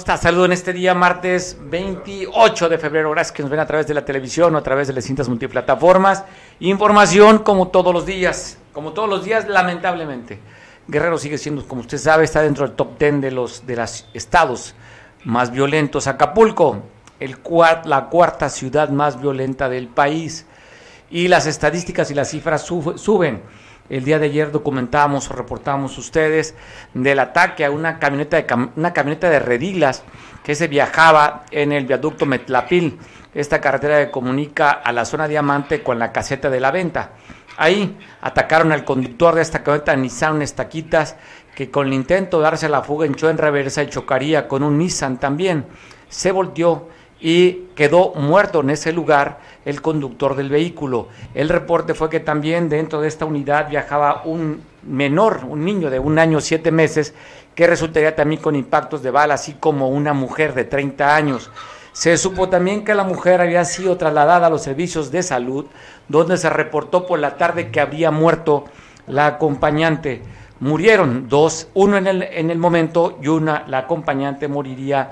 ¿Cómo estás? Saludo en este día, martes 28 de febrero. Gracias que nos ven a través de la televisión o a través de las distintas multiplataformas. Información como todos los días, como todos los días, lamentablemente. Guerrero sigue siendo, como usted sabe, está dentro del top 10 de los de los estados más violentos. Acapulco, la cuarta ciudad más violenta del país. Y las estadísticas y las cifras suben. El día de ayer documentábamos o reportábamos ustedes del ataque a una camioneta de, una camioneta de redilas que se viajaba en el viaducto Metlapil, esta carretera que comunica a la zona Diamante con la caseta de la venta. Ahí atacaron al conductor de esta camioneta Nissan Estaquitas, que con el intento de darse la fuga echó en reversa y chocaría con un Nissan también. Se volteó y quedó muerto en ese lugar el conductor del vehículo. El reporte fue que también dentro de esta unidad viajaba un menor, un niño de un año siete meses, que resultaría también con impactos de bala, así como una mujer de 30 años. Se supo también que la mujer había sido trasladada a los servicios de salud, donde se reportó por la tarde que había muerto la acompañante. Murieron dos, uno en el, en el momento y una, la acompañante moriría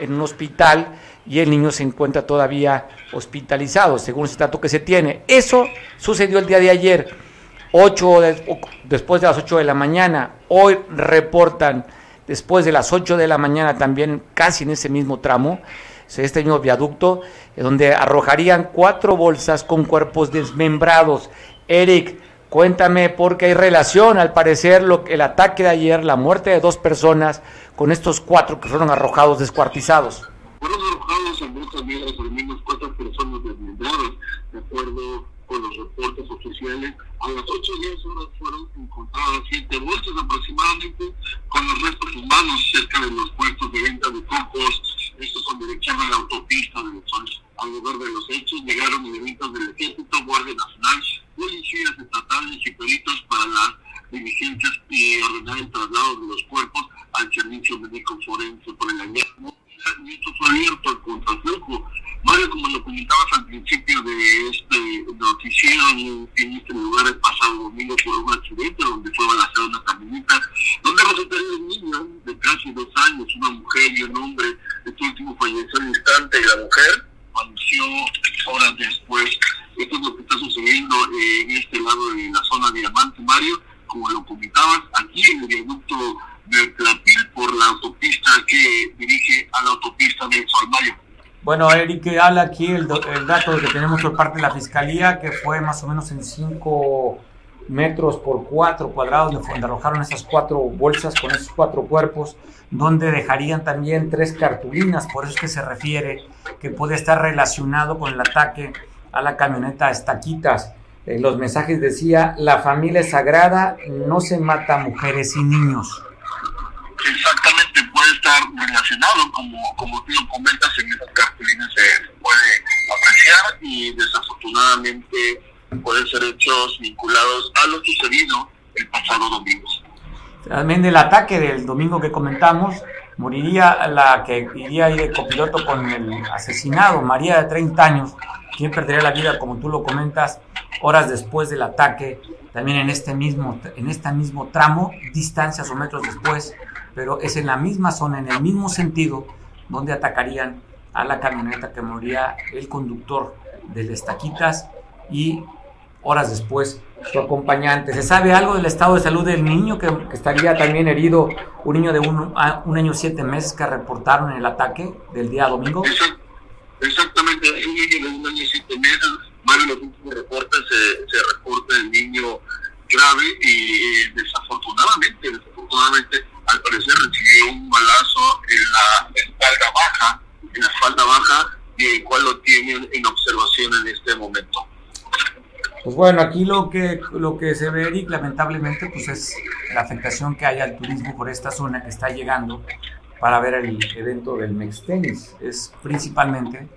en un hospital y el niño se encuentra todavía hospitalizado, según el dato que se tiene. Eso sucedió el día de ayer, 8 después de las 8 de la mañana. Hoy reportan después de las 8 de la mañana también, casi en ese mismo tramo, este mismo viaducto, donde arrojarían cuatro bolsas con cuerpos desmembrados. Eric, cuéntame, porque hay relación, al parecer, lo, el ataque de ayer, la muerte de dos personas, con estos cuatro que fueron arrojados descuartizados también al menos cuatro personas desmembradas, de acuerdo con los reportes oficiales. A las 8 horas fueron encontradas siete bolsas aproximadamente con los restos humanos cerca de los puestos de venta de cocos. Estos son dirección a la autopista de los al lugar de los hechos llegaron elementos del ejército, Guardia Nacional, policías estatales y peritos para las diligencias y ordenar el traslado de los cuerpos al servicio médico forense por el hallazgo y esto fue abierto al contraflujo. Mario, como lo comentabas al principio de este noticiero, en, este lugar el pasado domingo por un accidente donde fue balazada una camioneta, donde resultaron un niño de casi dos años, una mujer y un hombre. Este último falleció al instante y la mujer falleció horas después. Esto es lo que está sucediendo en este lado de la zona de Diamante, Mario, como lo comentabas, aquí en el viaducto de Tlapil por la autopista que dirige a la autopista de Solmayo. Bueno, Eric, habla aquí el, dato que tenemos por parte de la Fiscalía, que fue más o menos en 5 metros por 4 cuadrados, donde arrojaron esas cuatro bolsas con esos cuatro cuerpos, donde dejarían también tres cartulinas, por eso es que se refiere que puede estar relacionado con el ataque a la camioneta Estaquitas. En los mensajes decía, la familia es sagrada, no se mata mujeres y niños exactamente puede estar relacionado, como, como tú lo comentas, en esas cartulinas se puede apreciar y desafortunadamente pueden ser hechos vinculados a lo sucedido el pasado domingo. También del ataque del domingo que comentamos, moriría la que iría de copiloto con el asesinado, María de 30 años, quien perdería la vida, como tú lo comentas, horas después del ataque, también en este mismo, en este mismo tramo, distancias o metros después, pero es en la misma zona, en el mismo sentido, donde atacarían a la camioneta que moría el conductor de Estaquitas y horas después su acompañante. ¿Se sabe algo del estado de salud del niño que, estaría también herido, un niño de un, un año siete meses que reportaron en el ataque del día domingo? Exactamente, un niño de un año siete meses, varios los últimos reportes se, se reporta el niño grave y eh, desafortunadamente, desafortunadamente al parecer recibió un balazo en la espalda baja, en la espalda baja, y el cual lo tienen en observación en este momento. Pues bueno, aquí lo que, lo que se ve, Eric, lamentablemente, pues es la afectación que hay al turismo por esta zona que está llegando para ver el evento del Mex Tennis. Es principalmente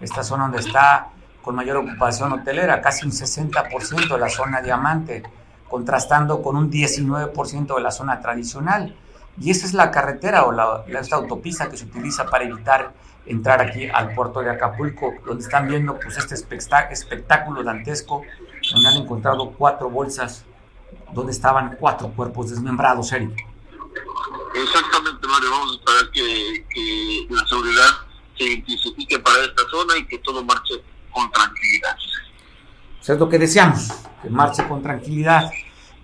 esta zona donde está con mayor ocupación hotelera, casi un 60% de la zona diamante, contrastando con un 19% de la zona tradicional. Y esa es la carretera o la, esta autopista que se utiliza para evitar entrar aquí al puerto de Acapulco, donde están viendo pues este espectáculo dantesco, donde han encontrado cuatro bolsas donde estaban cuatro cuerpos desmembrados, Eric. Exactamente, Mario, vamos a esperar que, que la seguridad se intensifique para esta zona y que todo marche con tranquilidad. Eso es lo que deseamos, que marche con tranquilidad.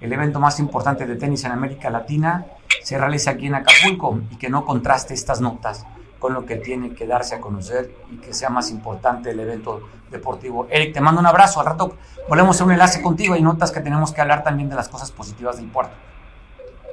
El evento más importante de tenis en América Latina se realiza aquí en Acapulco y que no contraste estas notas con lo que tiene que darse a conocer y que sea más importante el evento deportivo. Eric, te mando un abrazo. Al rato volvemos a hacer un enlace contigo y notas que tenemos que hablar también de las cosas positivas del puerto.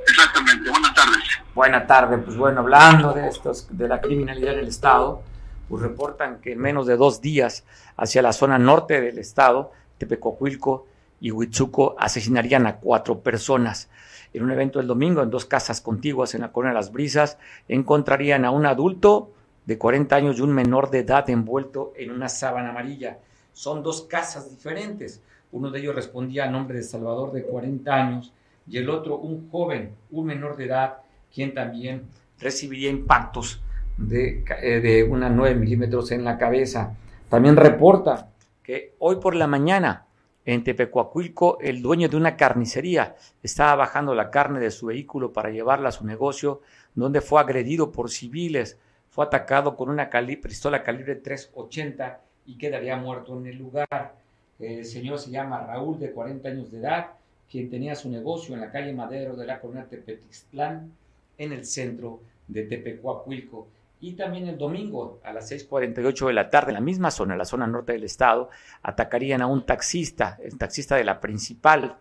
Exactamente. Buenas tardes. Buenas tardes. Pues bueno, hablando de estos, de la criminalidad en el Estado, pues reportan que en menos de dos días hacia la zona norte del Estado, Tepecocuilco y Huitzuco asesinarían a cuatro personas. En un evento el domingo en dos casas contiguas en la Colonia de las Brisas encontrarían a un adulto de 40 años y un menor de edad envuelto en una sábana amarilla. Son dos casas diferentes. Uno de ellos respondía a nombre de Salvador de 40 años y el otro un joven, un menor de edad, quien también recibiría impactos de, eh, de una 9 milímetros en la cabeza. También reporta que hoy por la mañana en Tepecuacuilco, el dueño de una carnicería estaba bajando la carne de su vehículo para llevarla a su negocio, donde fue agredido por civiles, fue atacado con una pistola calibre 380 y quedaría muerto en el lugar. El señor se llama Raúl, de 40 años de edad, quien tenía su negocio en la calle Madero de la colonia Tepetixtlán, en el centro de Tepecuacuilco. Y también el domingo a las 6.48 de la tarde, en la misma zona, en la zona norte del estado, atacarían a un taxista, el taxista de la principal,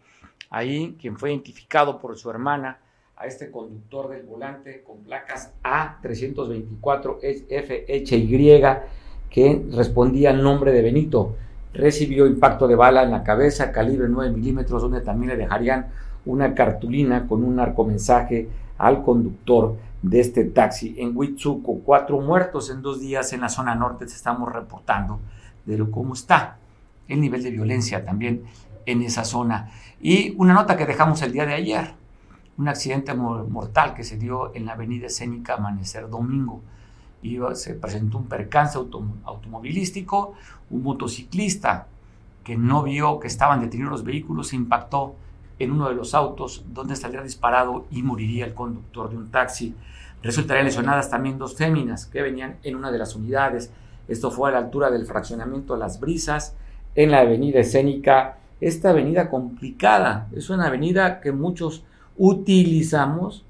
ahí quien fue identificado por su hermana, a este conductor del volante con placas A324FHY, que respondía al nombre de Benito. Recibió impacto de bala en la cabeza, calibre 9 milímetros, donde también le dejarían una cartulina con un narcomensaje al conductor de este taxi en Huitzuco. Cuatro muertos en dos días en la zona norte estamos reportando de lo cómo está el nivel de violencia también en esa zona. Y una nota que dejamos el día de ayer, un accidente mortal que se dio en la avenida escénica Amanecer Domingo. Y se presentó un percance automovilístico, un motociclista que no vio que estaban detenidos los vehículos se impactó en uno de los autos donde estaría disparado y moriría el conductor de un taxi. Resultarían lesionadas también dos féminas que venían en una de las unidades. Esto fue a la altura del fraccionamiento Las Brisas, en la avenida escénica. Esta avenida complicada, es una avenida que muchos utilizamos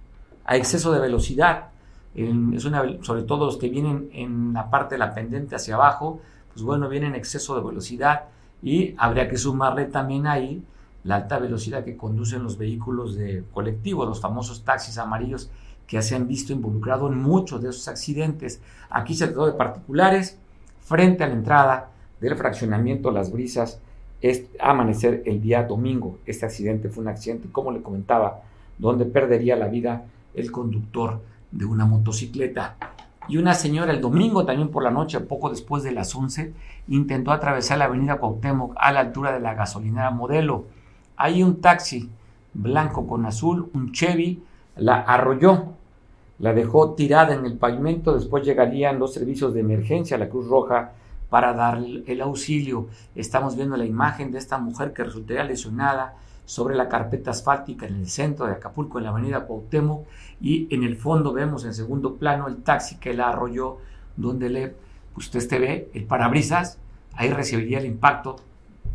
a exceso de velocidad. Es una, sobre todo los que vienen en la parte de la pendiente hacia abajo, pues bueno, vienen en exceso de velocidad y habría que sumarle también ahí la alta velocidad que conducen los vehículos de colectivo, los famosos taxis amarillos que se han visto involucrados en muchos de esos accidentes. Aquí se trató de particulares frente a la entrada del fraccionamiento Las Brisas, es amanecer el día domingo. Este accidente fue un accidente, como le comentaba, donde perdería la vida el conductor de una motocicleta. Y una señora el domingo también por la noche, poco después de las 11, intentó atravesar la avenida Cuauhtémoc a la altura de la gasolinera Modelo hay un taxi blanco con azul, un Chevy, la arrolló, la dejó tirada en el pavimento, después llegarían los servicios de emergencia, la Cruz Roja, para dar el auxilio. Estamos viendo la imagen de esta mujer que resultaría lesionada sobre la carpeta asfáltica en el centro de Acapulco, en la avenida Cuauhtémoc, y en el fondo vemos en segundo plano el taxi que la arrolló, donde le, usted te ve el parabrisas, ahí recibiría el impacto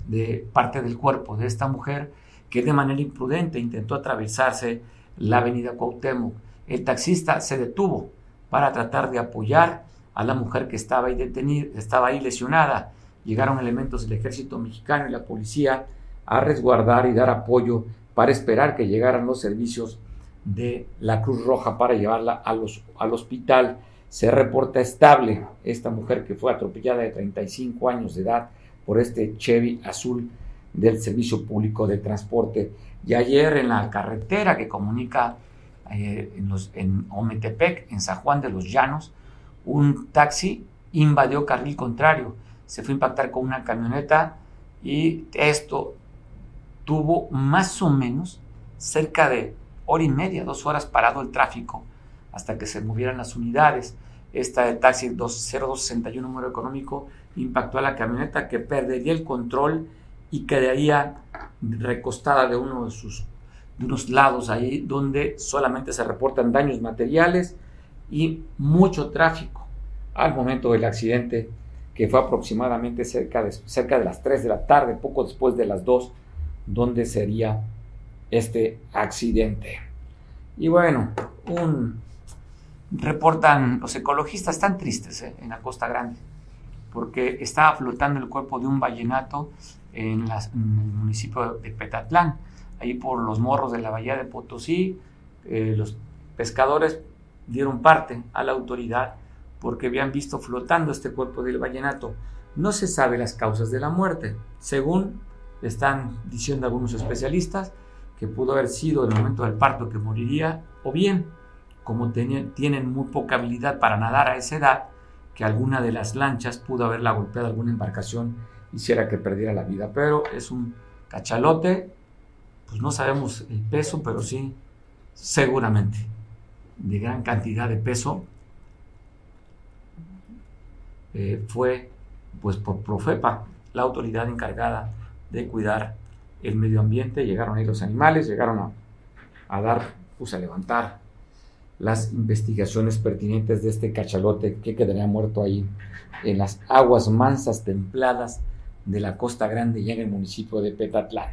de parte del cuerpo de esta mujer que de manera imprudente intentó atravesarse la avenida Cuauhtémoc. El taxista se detuvo para tratar de apoyar a la mujer que estaba ahí detenida, estaba ahí lesionada. Llegaron elementos del ejército mexicano y la policía a resguardar y dar apoyo para esperar que llegaran los servicios de la Cruz Roja para llevarla al hospital. Se reporta estable esta mujer que fue atropellada de 35 años de edad por este Chevy azul del Servicio Público de Transporte. Y ayer en la carretera que comunica eh, en, en Ometepec, en San Juan de los Llanos, un taxi invadió carril contrario, se fue a impactar con una camioneta y esto tuvo más o menos cerca de hora y media, dos horas parado el tráfico hasta que se movieran las unidades. Esta de taxi 0261 número económico impactó a la camioneta que perdería el control y quedaría recostada de uno de sus unos lados ahí donde solamente se reportan daños materiales. y mucho tráfico al momento del accidente que fue aproximadamente cerca de, cerca de las 3 de la tarde, poco después de las 2, donde sería este accidente. Y bueno, un, reportan los ecologistas tan tristes ¿eh? en la Costa Grande, porque estaba flotando el cuerpo de un vallenato en, en, el municipio de Petatlán, ahí por los morros de la bahía de Potosí. Eh, los pescadores dieron parte a la autoridad porque habían visto flotando este cuerpo del vallenato. No se sabe las causas de la muerte. Según están diciendo algunos especialistas, que pudo haber sido el momento del parto que moriría, o bien, como tienen muy poca habilidad para nadar a esa edad, que alguna de las lanchas pudo haberla golpeado alguna embarcación hiciera que perdiera la vida. Pero es un cachalote, pues no sabemos el peso, pero sí, seguramente, de gran cantidad de peso, eh, fue pues por Profepa, la autoridad encargada de cuidar el medio ambiente, llegaron ahí los animales, llegaron a, dar, pues a levantar las investigaciones pertinentes de este cachalote que quedaría muerto ahí en las aguas mansas templadas de la Costa Grande y en el municipio de Petatlán.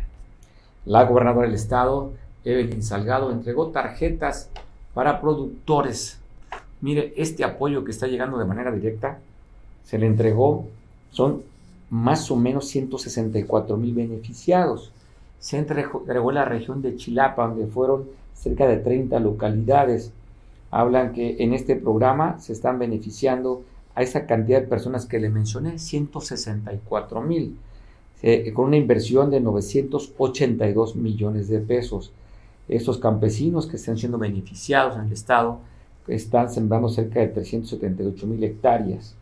La gobernadora del estado, Evelyn Salgado, entregó tarjetas para productores. Mire, este apoyo que está llegando de manera directa se le entregó, son más o menos 164 mil beneficiados. Se entregó en la región de Chilapa, donde fueron cerca de 30 localidades. Hablan que en este programa se están beneficiando a esa cantidad de personas que le mencioné, 164 mil, eh, con una inversión de 982 millones de pesos. Estos campesinos que están siendo beneficiados en el Estado están sembrando cerca de 378 mil hectáreas.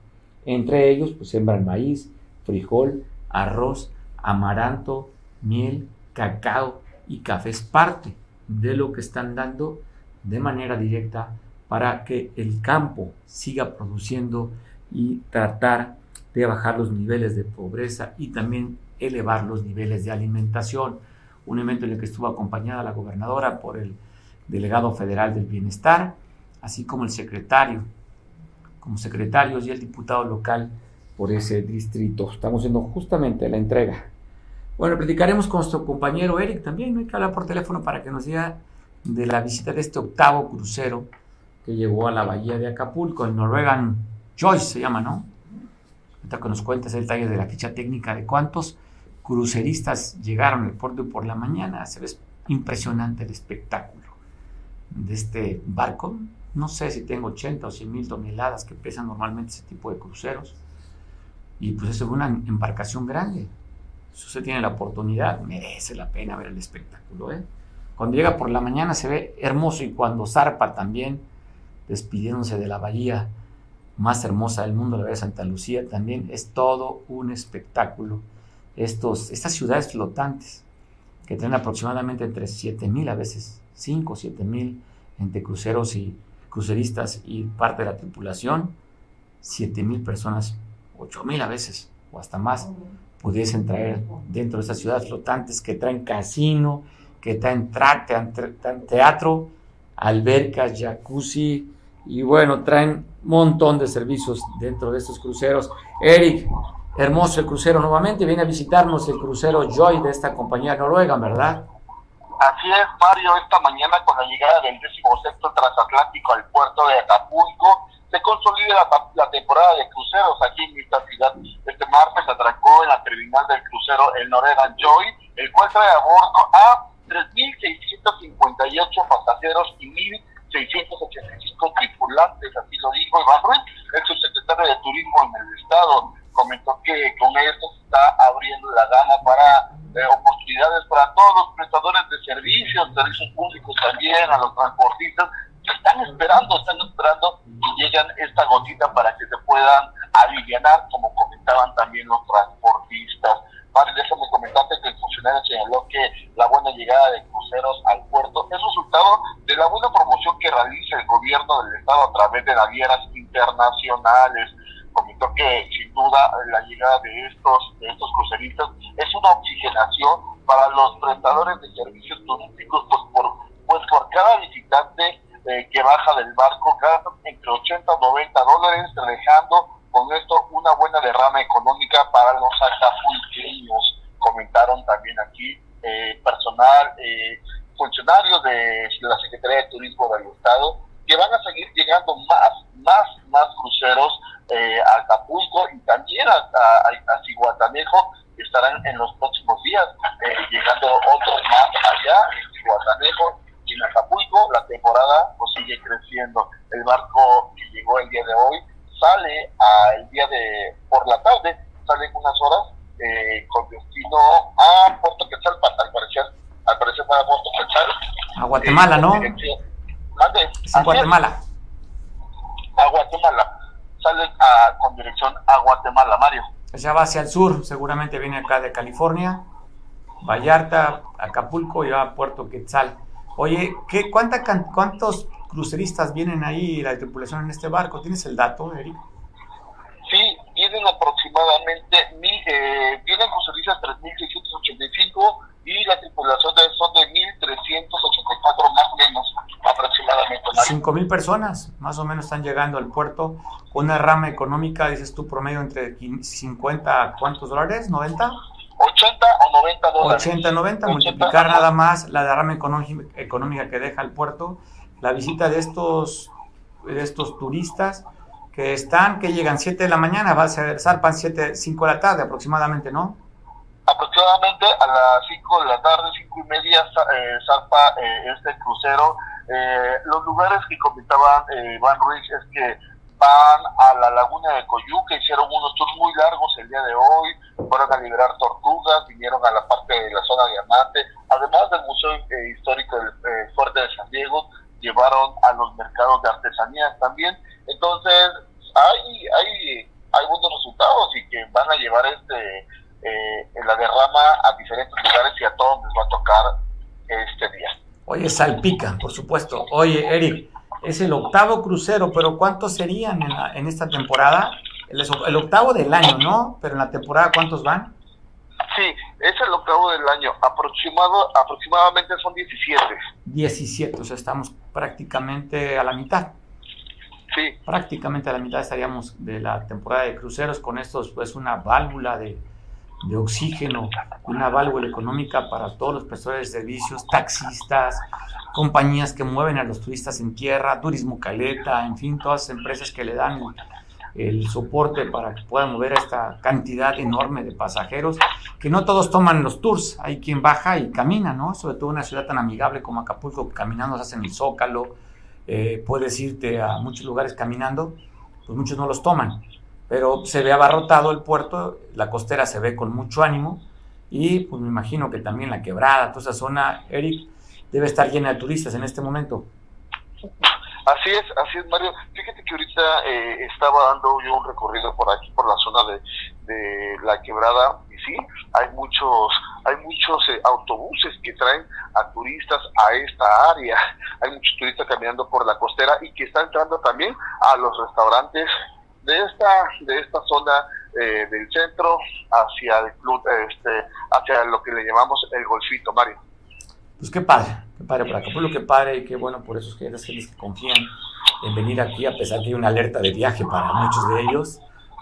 Entre ellos, pues sembran maíz, frijol, arroz, amaranto, miel, cacao y café. Es parte de lo que están dando de manera directa para que el campo siga produciendo y tratar de bajar los niveles de pobreza y también elevar los niveles de alimentación. Un evento en el que estuvo acompañada la gobernadora por el delegado federal del bienestar, así como el secretario como secretarios y el diputado local por ese distrito. Estamos haciendo justamente la entrega. Bueno, platicaremos con nuestro compañero Eric también, hay que hablar por teléfono para que nos diga de la visita de este octavo crucero que llegó a la bahía de Acapulco, el Norwegian Joyce se llama, ¿no? Ahorita que nos cuentes el detalle de la ficha técnica de cuántos cruceristas llegaron al puerto por la mañana. Se ve impresionante el espectáculo de este barco no sé si tengo 80 o 100 mil toneladas que pesan normalmente ese tipo de cruceros. Y pues es una embarcación grande. Si usted tiene la oportunidad, merece la pena ver el espectáculo. ¿eh? Cuando llega por la mañana se ve hermoso y cuando zarpa también, despidiéndose de la bahía más hermosa del mundo, la bahía de Santa Lucía, también es todo un espectáculo. Estos, estas ciudades flotantes que tienen aproximadamente entre 7 mil a veces, 5 o 7 mil entre cruceros y cruceristas y parte de la tripulación, 7 mil personas, 8 mil a veces, o hasta más, pudiesen traer dentro de esas ciudades flotantes que traen casino, que traen, teatro, albercas, jacuzzi, y bueno, traen un montón de servicios dentro de estos cruceros. Eric, hermoso el crucero nuevamente, viene a visitarnos el crucero Joy de esta compañía noruega, ¿verdad? Así es, Mario, esta mañana con la llegada del décimo sexto transatlántico al puerto de Acapulco, se consolida la, temporada de cruceros aquí en esta ciudad. Este martes atracó en la terminal del crucero el Noregan Joy, el cual trae a bordo a 3.658 pasajeros y 1.685 tripulantes, así lo dijo Iván Ruiz, el subsecretario de Turismo en el Estado. Comentó que con esto se está abriendo la gana para eh, oportunidades para todos los prestadores de servicios, servicios públicos también, a los transportistas, están esperando, están esperando que llegan esta gotita para que se puedan aliviar, como comentaban también los transportistas. Vale, déjame comentarte que el funcionario señaló que la buena llegada de cruceros al puerto es resultado de la buena promoción que realiza el gobierno del Estado a través de navieras internacionales comentó que sin duda la llegada de estos, de estos cruceristas es una oxigenación para los prestadores de servicios turísticos, pues por, pues por cada visitante eh, que baja del barco gasta entre 80 o 90 dólares, dejando con esto una buena derrama económica para los acapulqueños. Comentaron también aquí eh, personal, eh, funcionarios de la Secretaría de Turismo del Estado, que van a seguir llegando más, más, más cruceros eh, a Acapulco y también a, a, a Cihuatanejo, que estarán en los próximos días, llegando otros más allá en Cihuatanejo y en Acapulco. La temporada pues sigue creciendo. El barco que llegó el día de hoy sale a el día de por la tarde, sale en unas horas eh, con destino a Puerto Quetzalpan, al parecer, al parecer para Puerto Quetzal. A Guatemala, ¿no? ¿Mande? Es en Guatemala. A Guatemala. Sale a, con dirección a Guatemala, Mario. Ya va hacia el sur, seguramente viene acá de California, Vallarta, Acapulco y va a Puerto Quetzal. Oye, ¿qué, cuánta, ¿cuántos cruceristas vienen ahí, la tripulación en este barco? ¿Tienes el dato, Eric? Sí, vienen aproximadamente, mil, eh, vienen cruceristas 3.685 y la tripulación de, son de 1.384 más o menos aproximadamente. 5.000 personas más o menos están llegando al puerto con una rama económica, dices tú, promedio entre 50, ¿cuántos dólares? ¿90? 80 o 90 dólares. 80, 90, multiplicar nada más la derrama económica que deja el puerto, la visita de estos, de estos turistas que están, que llegan 7 de la mañana, va a ser, zarpan 7, 5 de la tarde aproximadamente, ¿no? Aproximadamente a las 5 de la tarde, 5 y media, eh, zarpa eh, este crucero. Eh, los lugares que comentaban eh, Van Ruiz es que van a la laguna de Coyuca, hicieron unos tours muy largos el día de hoy, fueron a liberar tortugas, vinieron a la parte de la zona diamante, además del Museo eh, Histórico del eh, Fuerte de San Diego, llevaron a los mercados de artesanías también, entonces hay, hay, hay buenos resultados y que van a llevar este eh, la derrama a diferentes lugares y a todos les va a tocar este día. Oye, salpica, por supuesto. Oye, Eric, es el octavo crucero, pero ¿cuántos serían en, la, en esta temporada? El, el, octavo del año, ¿no? Pero en la temporada, ¿cuántos van? Sí, es el octavo del año. Aproximado, aproximadamente son 17. 17, o sea, estamos prácticamente a la mitad. Sí. Prácticamente a la mitad estaríamos de la temporada de cruceros. Con esto, pues, una válvula de, de oxígeno, una válvula económica para todos los prestadores de servicios, taxistas, compañías que mueven a los turistas en tierra, Turismo Caleta, en fin, todas las empresas que le dan el, soporte para que puedan mover a esta cantidad enorme de pasajeros, que no todos toman los tours, hay quien baja y camina, ¿no? Sobre todo en una ciudad tan amigable como Acapulco, caminando se hacen el Zócalo, eh, puedes irte a muchos lugares caminando, pues muchos no los toman, pero se ve abarrotado el puerto, la costera se ve con mucho ánimo, y pues me imagino que también la quebrada, toda esa zona, Eric, debe estar llena de turistas en este momento. Así es, así es, Mario. Fíjate que ahorita eh, estaba dando yo un recorrido por aquí, por la zona de, de la quebrada, y sí, hay muchos, hay muchos eh, autobuses que traen a turistas a esta área. Hay muchos turistas caminando por la costera y que están entrando también a los restaurantes de esta, de esta zona eh, del centro hacia el club, este, hacia lo que le llamamos el golfito, Mario. Pues qué padre, qué padre por Acapulco, qué padre y qué bueno por esos gentes que confían en venir aquí, a pesar que hay una alerta de viaje para muchos de ellos.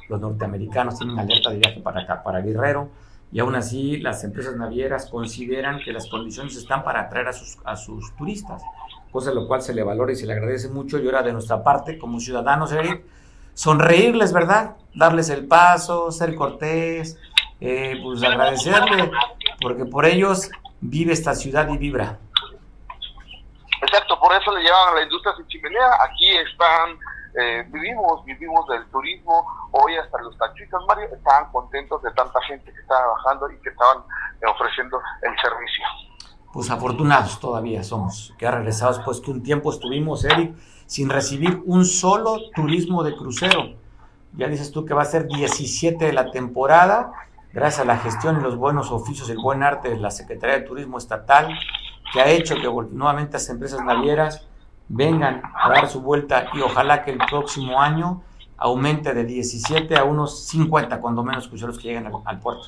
Los norteamericanos tienen una alerta de viaje para acá, para Guerrero, y aún así las empresas navieras consideran que las condiciones están para atraer a sus, a sus turistas, cosa lo cual se le valora y se le agradece mucho. Y ahora de nuestra parte, como ciudadanos, Eric, sonreírles, ¿verdad? Darles el paso, ser cortés, eh, pues agradecerle, porque por ellos vive esta ciudad y vibra. Exacto, por eso le llaman a la industria sin chimenea. Aquí están, eh, vivimos, vivimos del turismo. Hoy hasta los taxistas, Mario, estaban contentos de tanta gente que estaba bajando y que estaban eh, ofreciendo el servicio. Pues afortunados todavía somos, que ha regresado después que un tiempo estuvimos, Eric, sin recibir un solo turismo de crucero. Ya dices tú que va a ser 17 de la temporada gracias a la gestión y los buenos oficios, el buen arte de la Secretaría de Turismo Estatal, que ha hecho que nuevamente las empresas navieras vengan a dar su vuelta y ojalá que el próximo año aumente de 17 a unos 50, cuando menos cruceros que lleguen al, puerto.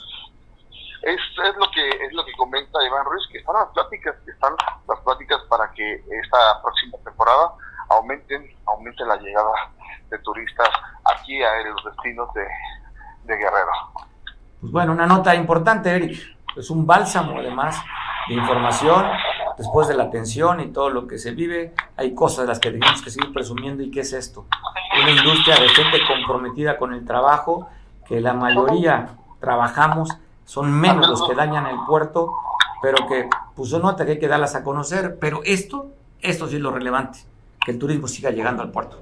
es, es, lo que es lo que comenta Iván Ruiz, que están las pláticas, que están las pláticas para que esta próxima temporada aumenten, aumenten la llegada de turistas aquí a los destinos de, Guerrero. Pues bueno, una nota importante, Eric. Es un bálsamo además de información después de la tensión y todo lo que se vive. Hay cosas de las que tenemos que seguir presumiendo y qué es esto. Una industria de gente comprometida con el trabajo, que la mayoría trabajamos, son menos los que dañan el puerto, pero que puso nota que hay que darlas a conocer. Pero esto, esto sí es lo relevante, que el turismo siga llegando al puerto.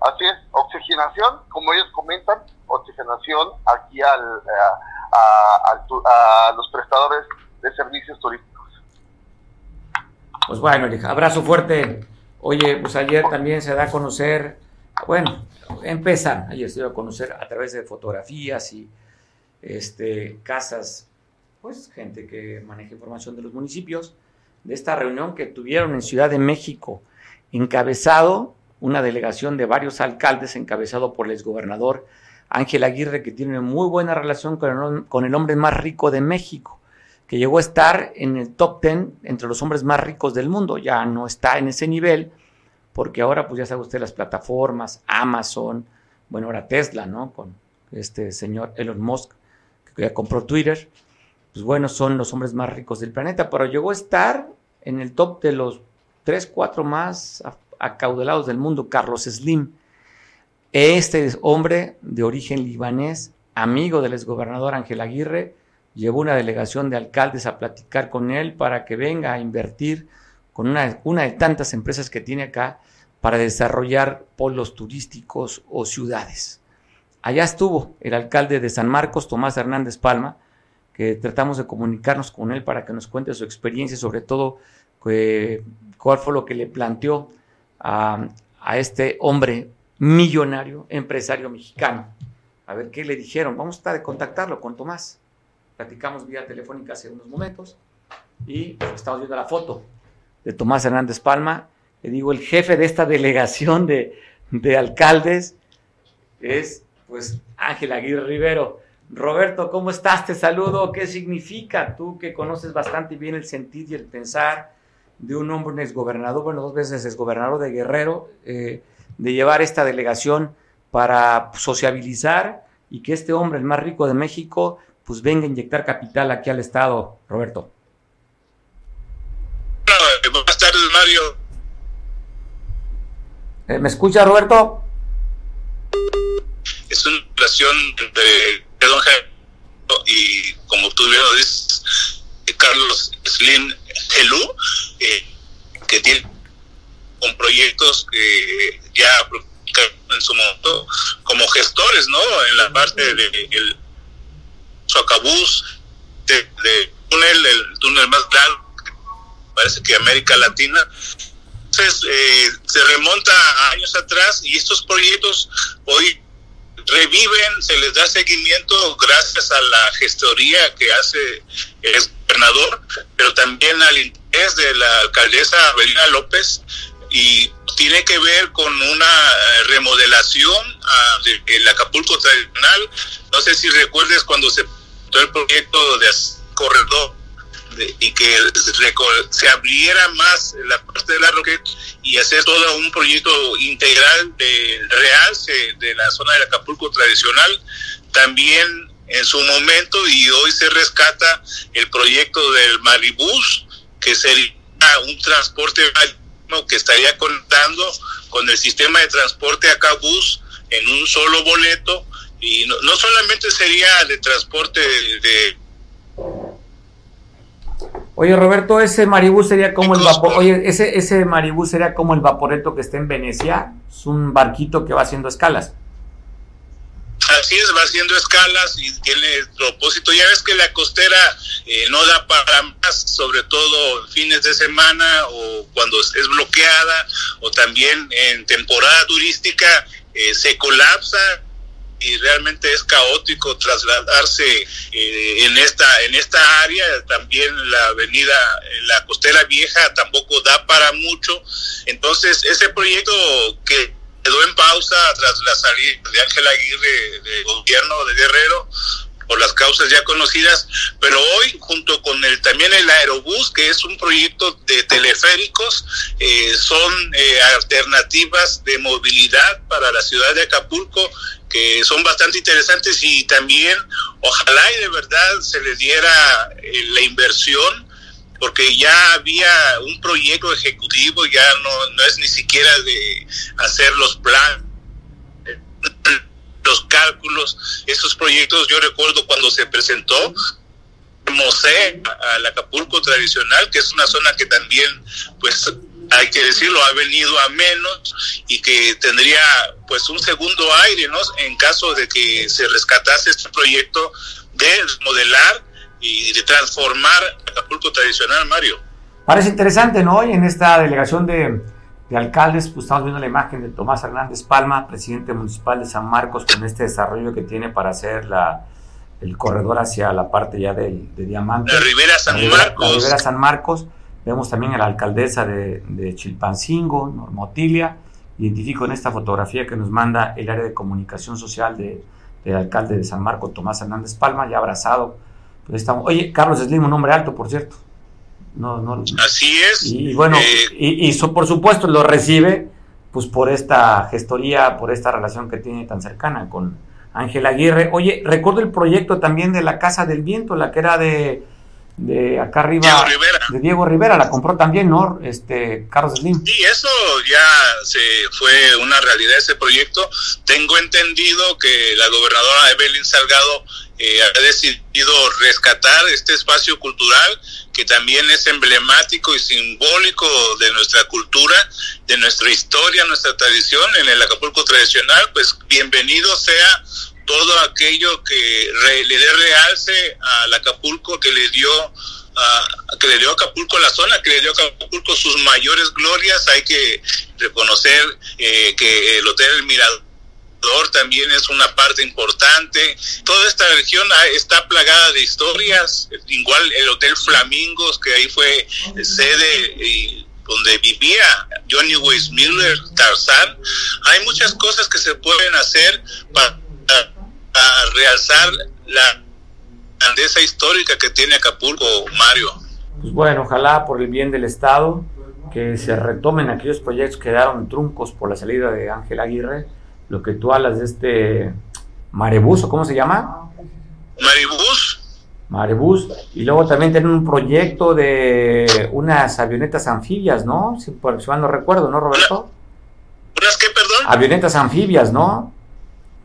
Así es, oxigenación, como ellos comentan, oxigenación aquí al, eh, a, a, los prestadores de servicios turísticos. Pues bueno, abrazo fuerte. Oye, pues ayer también se da a conocer, bueno, empezan, ayer se dio a conocer a través de fotografías y este, casas, pues gente que maneja información de los municipios, de esta reunión que tuvieron en Ciudad de México, encabezado una delegación de varios alcaldes, encabezado por el exgobernador Ángel Aguirre, que tiene muy buena relación con el, hombre más rico de México, que llegó a estar en el top ten entre los hombres más ricos del mundo. Ya no está en ese nivel, porque ahora, pues ya sabe usted, las plataformas, Amazon, bueno, ahora Tesla, ¿no? Con este señor Elon Musk, que ya compró Twitter, pues bueno, son los hombres más ricos del planeta, pero llegó a estar en el top de los tres, cuatro más acaudalados del mundo, Carlos Slim este hombre de origen libanés, amigo del exgobernador Ángel Aguirre, llevó una delegación de alcaldes a platicar con él para que venga a invertir con una, una de tantas empresas que tiene acá para desarrollar polos turísticos o ciudades. Allá estuvo el alcalde de San Marcos, Tomás Hernández Palma, que tratamos de comunicarnos con él para que nos cuente su experiencia, sobre todo cuál fue lo que le planteó a, a este hombre millonario, empresario mexicano. A ver qué le dijeron. Vamos a estar de contactarlo con Tomás. Platicamos vía telefónica hace unos momentos y estamos viendo la foto de Tomás Hernández Palma. Le digo, el jefe de esta delegación de, de alcaldes es pues Ángel Aguirre Rivero. Roberto, ¿cómo estás? Te saludo. ¿Qué significa tú que conoces bastante bien el sentir y el pensar de un hombre, exgobernador, bueno, dos veces exgobernador de Guerrero, eh, de llevar esta delegación para sociabilizar y que este hombre, el más rico de México, pues venga a inyectar capital aquí al Estado, Roberto. buenas tardes, Mario. Eh, ¿Me escucha, Roberto? Es una relación de, Don Jaime y, como tú bien lo dices, Carlos Slim Helú, eh, que tiene con proyectos que ya en su momento como gestores, ¿no? En la parte del de, Socabús, de, de, túnel, el túnel más grande, parece que América Latina. Entonces, eh, se remonta a años atrás y estos proyectos hoy reviven, se les da seguimiento gracias a la gestoría que hace el gobernador, pero también al interés de la alcaldesa Avelina López y tiene que ver con una eh, remodelación ah, del Acapulco tradicional. No sé si recuerdes cuando se todo el proyecto de corredor y que se abriera más la parte de la Roquette y hacer todo un proyecto integral de realce de la zona del Acapulco tradicional. También en su momento y hoy se rescata el proyecto del Maribús, que sería un transporte que estaría contando con el sistema de transporte acá bus en un solo boleto y no, solamente sería de transporte de, Oye Roberto, ese maribús sería como el vapor, oye, ese ese maribús sería como el vaporeto que está en Venecia, es un barquito que va haciendo escalas. Así es, va haciendo escalas y tiene propósito. Ya ves que la costera eh, no da para más, sobre todo fines de semana o cuando es bloqueada o también en temporada turística eh, se colapsa y realmente es caótico trasladarse eh, en esta en esta área también la avenida la costera vieja tampoco da para mucho entonces ese proyecto que quedó en pausa tras la salida de Ángel Aguirre del gobierno de Guerrero, por las causas ya conocidas, pero hoy junto con el también el aerobús, que es un proyecto de teleféricos, eh, son eh, alternativas de movilidad para la ciudad de Acapulco que son bastante interesantes y también ojalá y de verdad se le diera eh, la inversión porque ya había un proyecto ejecutivo, ya no, no es ni siquiera de hacer los planes los cálculos, esos proyectos, yo recuerdo cuando se presentó Mosé al Acapulco tradicional, que es una zona que también, pues hay que decirlo, ha venido a menos y que tendría pues un segundo aire, ¿no? En caso de que se rescatase este proyecto de modelar y de transformar Acapulco tradicional, Mario. Parece interesante, ¿no? Y en esta delegación de de alcaldes, pues estamos viendo la imagen de Tomás Hernández Palma, presidente municipal de San Marcos, con este desarrollo que tiene para hacer la, el corredor hacia la parte ya de, de Diamante. La Ribera San Marcos. La Ribera San Marcos. Vemos también a la alcaldesa de, de Chilpancingo, Normotilia. Identifico en esta fotografía que nos manda el área de comunicación social de, del alcalde de San Marcos, Tomás Hernández Palma, ya abrazado. Pues estamos, oye, Carlos Slim, un hombre alto, por cierto. No, no, Así es. Y bueno, eh, y, por supuesto lo recibe pues por esta gestoría, por esta relación que tiene tan cercana con Ángel Aguirre. Oye, recuerdo el proyecto también de la Casa del Viento, la que era de, de acá arriba Diego Rivera. de Diego Rivera, la compró también, ¿no? Este Carlos Slim. Sí, eso ya se fue una realidad ese proyecto. Tengo entendido que la gobernadora Evelyn Salgado eh, ha decidido rescatar este espacio cultural que también es emblemático y simbólico de nuestra cultura, de nuestra historia, nuestra tradición en el Acapulco tradicional, pues bienvenido sea todo aquello que le dé realce al Acapulco que le dio que le dio Acapulco la zona, que le dio Acapulco sus mayores glorias. Hay que reconocer eh, que el Hotel El Mirador también es una parte importante. Toda esta región está plagada de historias, igual el Hotel Flamingos, que ahí fue sede y donde vivía Johnny Weissmuller, Tarzán. Hay muchas cosas que se pueden hacer para, realzar la grandeza histórica que tiene Acapulco, Mario. Pues bueno, ojalá por el bien del Estado que se retomen aquellos proyectos que quedaron truncos por la salida de Ángel Aguirre lo que tú hablas de este Marebus, ¿o cómo se llama? Marebus. Marebus. Y luego también tienen un proyecto de unas avionetas anfibias, ¿no? Si por si mal no recuerdo, ¿no, Roberto? ¿Unas qué, perdón? Avionetas anfibias, ¿no?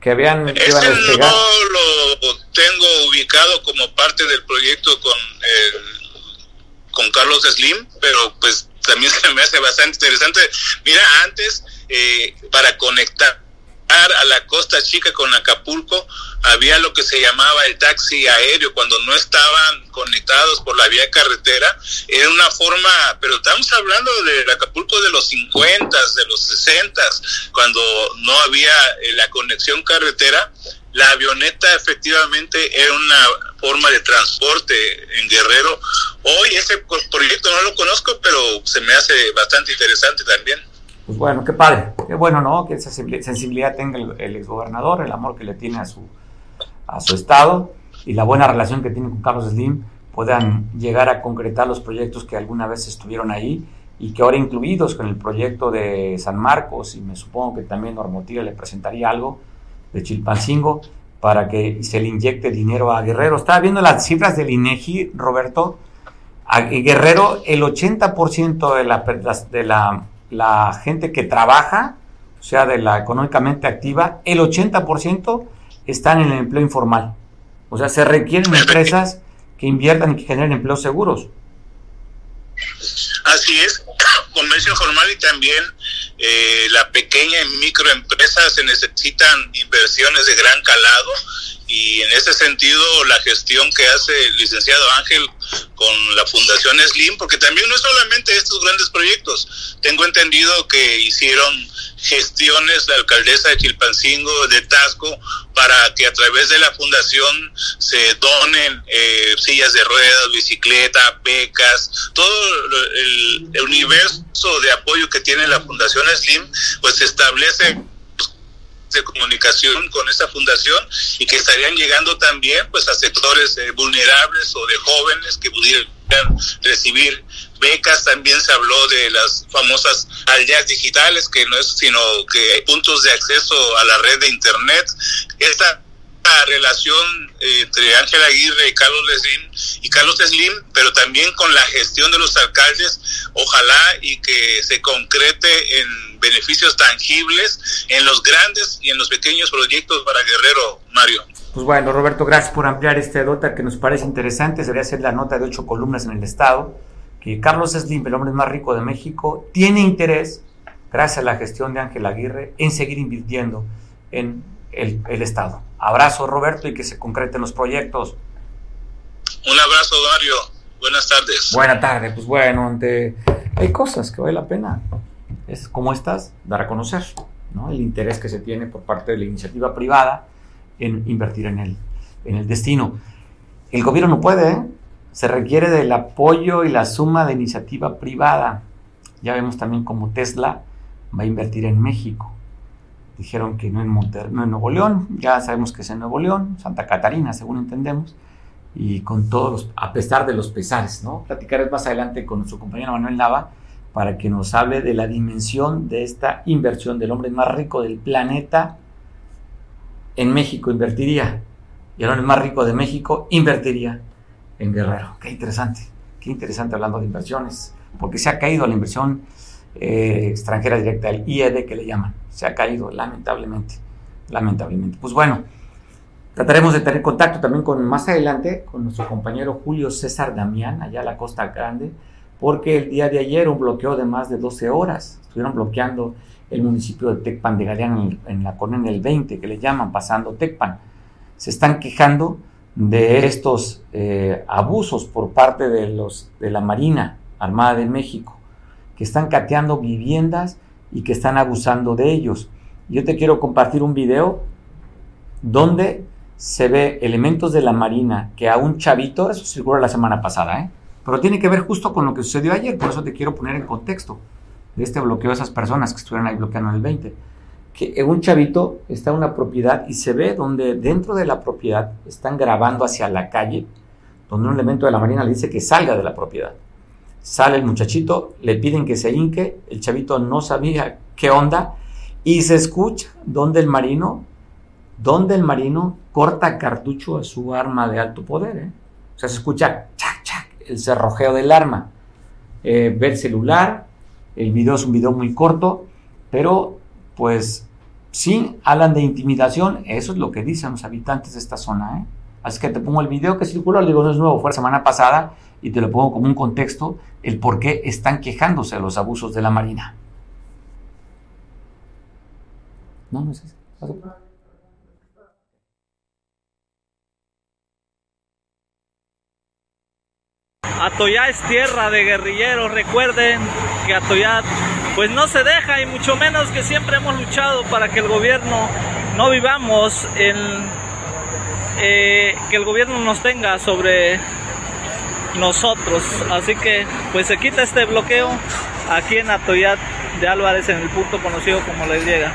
Que habían... Ese no lo tengo ubicado como parte del proyecto con, con Carlos Slim, pero pues también se me hace bastante interesante. Mira, antes, eh, para conectar a la Costa Chica con Acapulco había lo que se llamaba el taxi aéreo cuando no estaban conectados por la vía carretera era una forma pero estamos hablando del Acapulco de los 50 de los 60 cuando no había eh, la conexión carretera la avioneta efectivamente era una forma de transporte en Guerrero. Hoy ese proyecto no lo conozco pero se me hace bastante interesante también pues bueno, qué padre, qué bueno, ¿no? Que esa sensibilidad tenga el, exgobernador, el amor que le tiene a su, a su estado y la buena relación que tiene con Carlos Slim puedan llegar a concretar los proyectos que alguna vez estuvieron ahí y que ahora incluidos con el proyecto de San Marcos y me supongo que también Normotiva le presentaría algo de Chilpancingo para que se le inyecte dinero a Guerrero. Estaba viendo las cifras del INEGI, Roberto. A Guerrero, el 80% de la, de la la gente que trabaja, o sea, de la económicamente activa, el 80% están en el empleo informal. O sea, se requieren empresas que inviertan y que generen empleos seguros. Así es, comercio formal y también eh, la pequeña y microempresa se necesitan inversiones de gran calado y en ese sentido la gestión que hace el licenciado Ángel con la Fundación Slim, porque también no es solamente estos grandes proyectos, tengo entendido que hicieron gestiones la alcaldesa de Chilpancingo, de Tasco, para que a través de la fundación se donen eh, sillas de ruedas, bicicleta, becas, todo el, el universo de apoyo que tiene la Fundación Slim, pues se establece de comunicación con esta fundación y que estarían llegando también pues a sectores eh, vulnerables o de jóvenes que pudieran recibir becas, también se habló de las famosas aldeas digitales, que no es sino que hay puntos de acceso a la red de internet. Esta relación eh, entre Ángela Aguirre y Carlos Slim y Carlos Slim, pero también con la gestión de los alcaldes, ojalá y que se concrete en beneficios tangibles en los grandes y en los pequeños proyectos para Guerrero, Mario. Pues bueno, Roberto, gracias por ampliar este nota que nos parece interesante. Debería ser la nota de ocho columnas en el Estado, que Carlos Slim, el hombre más rico de México, tiene interés, gracias a la gestión de Ángel Aguirre, en seguir invirtiendo en el Estado. Abrazo, Roberto, y que se concreten los proyectos. Un abrazo, Mario. Buenas tardes. Buenas tardes. Pues bueno, hay cosas que vale la pena es como estas, dar a conocer ¿no? el interés que se tiene por parte de la iniciativa privada en invertir en el, en el destino. El gobierno no puede, ¿eh? se requiere del apoyo y la suma de iniciativa privada. Ya vemos también cómo Tesla va a invertir en México. Dijeron que no en, Monter no en Nuevo León, ya sabemos que es en Nuevo León, Santa Catarina, según entendemos, y con todos los, a pesar de los pesares, ¿no? Platicaré más adelante con nuestro compañero Manuel Nava para que nos hable de la dimensión de esta inversión del hombre más rico del planeta en México invertiría. Y el hombre más rico de México invertiría en Guerrero. Qué interesante, qué interesante hablando de inversiones, porque se ha caído la inversión eh, extranjera directa, el IED que le llaman. Se ha caído, lamentablemente, lamentablemente. Pues bueno, trataremos de tener contacto también con más adelante con nuestro compañero Julio César Damián, allá a la Costa Grande porque el día de ayer un bloqueo de más de 12 horas, estuvieron bloqueando el municipio de Tecpan de Galeán en, la colonia el 20, que le llaman pasando Tecpan. Se están quejando de estos eh, abusos por parte de, los, de la Marina Armada de México, que están cateando viviendas y que están abusando de ellos. Yo te quiero compartir un video donde se ve elementos de la Marina que a un chavito, eso circuló la semana pasada, ¿eh? Pero tiene que ver justo con lo que sucedió ayer, por eso te quiero poner en contexto de este bloqueo de esas personas que estuvieron ahí bloqueando el 20. Que un chavito está en una propiedad y se ve donde dentro de la propiedad están grabando hacia la calle, donde un elemento de la marina le dice que salga de la propiedad. Sale el muchachito, le piden que se hinque, el chavito no sabía qué onda y se escucha donde el marino, donde el marino corta cartucho a su arma de alto poder. ¿eh? O sea, se escucha el cerrojeo del arma. Eh, ver celular, el video es un video muy corto, pero pues sí hablan de intimidación, eso es lo que dicen los habitantes de esta zona. ¿eh? Así que te pongo el video que circuló, digo, no es nuevo, fue la semana pasada y te lo pongo como un contexto, el por qué están quejándose de los abusos de la Marina. No, no es eso. Atoyá es tierra de guerrilleros, recuerden que Atoyá pues no se deja y mucho menos que siempre hemos luchado para que el gobierno no vivamos en eh, que el gobierno nos tenga sobre nosotros. Así que pues se quita este bloqueo aquí en Atoyat de Álvarez en el punto conocido como les llega.